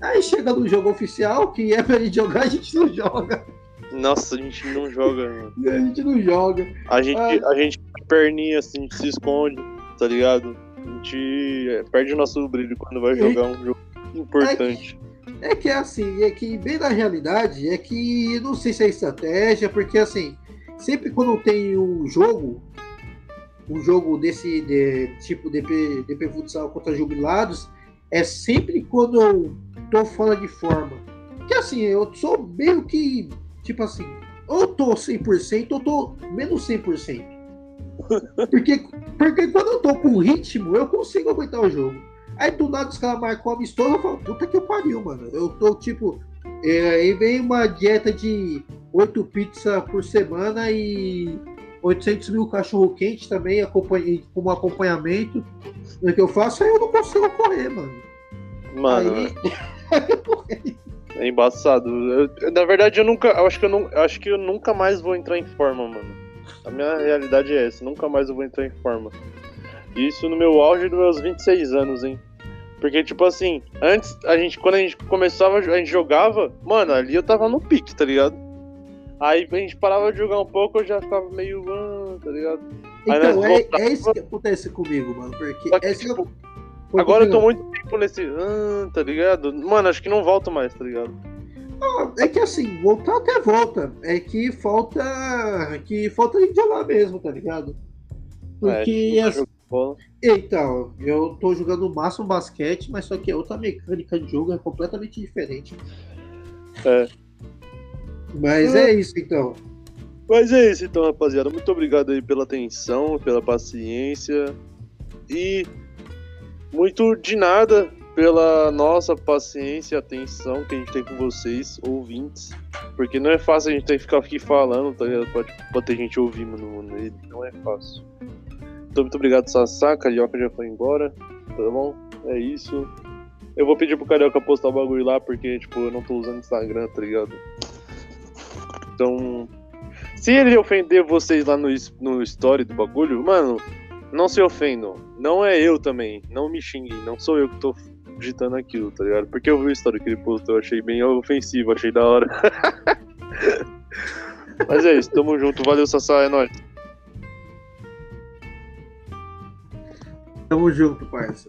C: Aí chega no jogo oficial, que é pra gente jogar, a gente não joga.
B: Nossa, a gente não joga, mano.
C: A gente não joga.
B: A gente, a gente perninha, assim, a gente se esconde, tá ligado? A gente é, perde o nosso brilho quando vai jogar um jogo importante.
C: É que é assim, é que bem na realidade, é que não sei se é estratégia, porque assim, sempre quando tem um jogo, um jogo desse de, tipo DP, DP Futsal contra jubilados, é sempre quando eu tô fora de forma. Que assim, eu sou meio que, tipo assim, ou tô 100% ou tô menos 100%. Porque, porque quando eu tô com ritmo, eu consigo aguentar o jogo. Aí do nada os caras marcam amistoso, eu falo, puta que pariu, mano. Eu tô tipo. É, aí vem uma dieta de 8 pizzas por semana e 800 mil cachorro quente também acompanha, como acompanhamento. O que eu faço aí eu não consigo correr, mano.
B: Mano,
C: aí,
B: é embaçado. Eu- eu- na verdade, eu nunca. Eu acho que eu, não, eu acho que eu nunca mais vou entrar em forma, mano. A minha realidade é essa, nunca mais eu vou entrar em forma. Isso no meu auge dos meus 26 anos, hein? Porque, tipo assim, antes, a gente, quando a gente começava, a gente jogava, mano, ali eu tava no pique, tá ligado? Aí a gente parava de jogar um pouco, eu já ficava meio, ah, tá ligado? Aí
C: então,
B: nós
C: é,
B: voltava-
C: é isso que acontece comigo, mano. Porque
B: que,
C: essa
B: tipo,
C: Pode
B: Agora eu tô muito tempo nesse, ah, tá ligado? Mano, acho que não volto mais, tá ligado?
C: Ah, É que assim, voltar até volta. É que falta. Que falta de jogar mesmo, tá ligado? Porque
B: É,
C: as-
B: bola.
C: Então, eu tô jogando o máximo basquete, mas só que a outra mecânica de jogo é completamente diferente.
B: É.
C: Mas é isso então.
B: Mas é isso então, rapaziada. Muito obrigado aí pela atenção, pela paciência. E muito de nada pela nossa paciência e atenção que a gente tem com vocês, ouvintes. Porque não é fácil a gente ter que ficar aqui falando, tá ligado? Pode, pode ter gente ouvindo no, no, não é fácil. Então, muito obrigado, Sassá. Carioca já foi embora. Tá bom? É isso. Eu vou pedir pro Carioca postar o bagulho lá, porque, tipo, eu não tô usando Instagram, tá ligado? Então, se ele ofender vocês lá no, no story do bagulho, mano, não se ofendam. Não é eu também. Não me xinguem. Não sou eu que tô digitando aquilo, tá ligado? Porque eu vi o story que ele postou, eu achei bem ofensivo, achei da hora. Mas é isso, tamo junto. Valeu, Sassá, é nóis.
C: Tamo junto, parça.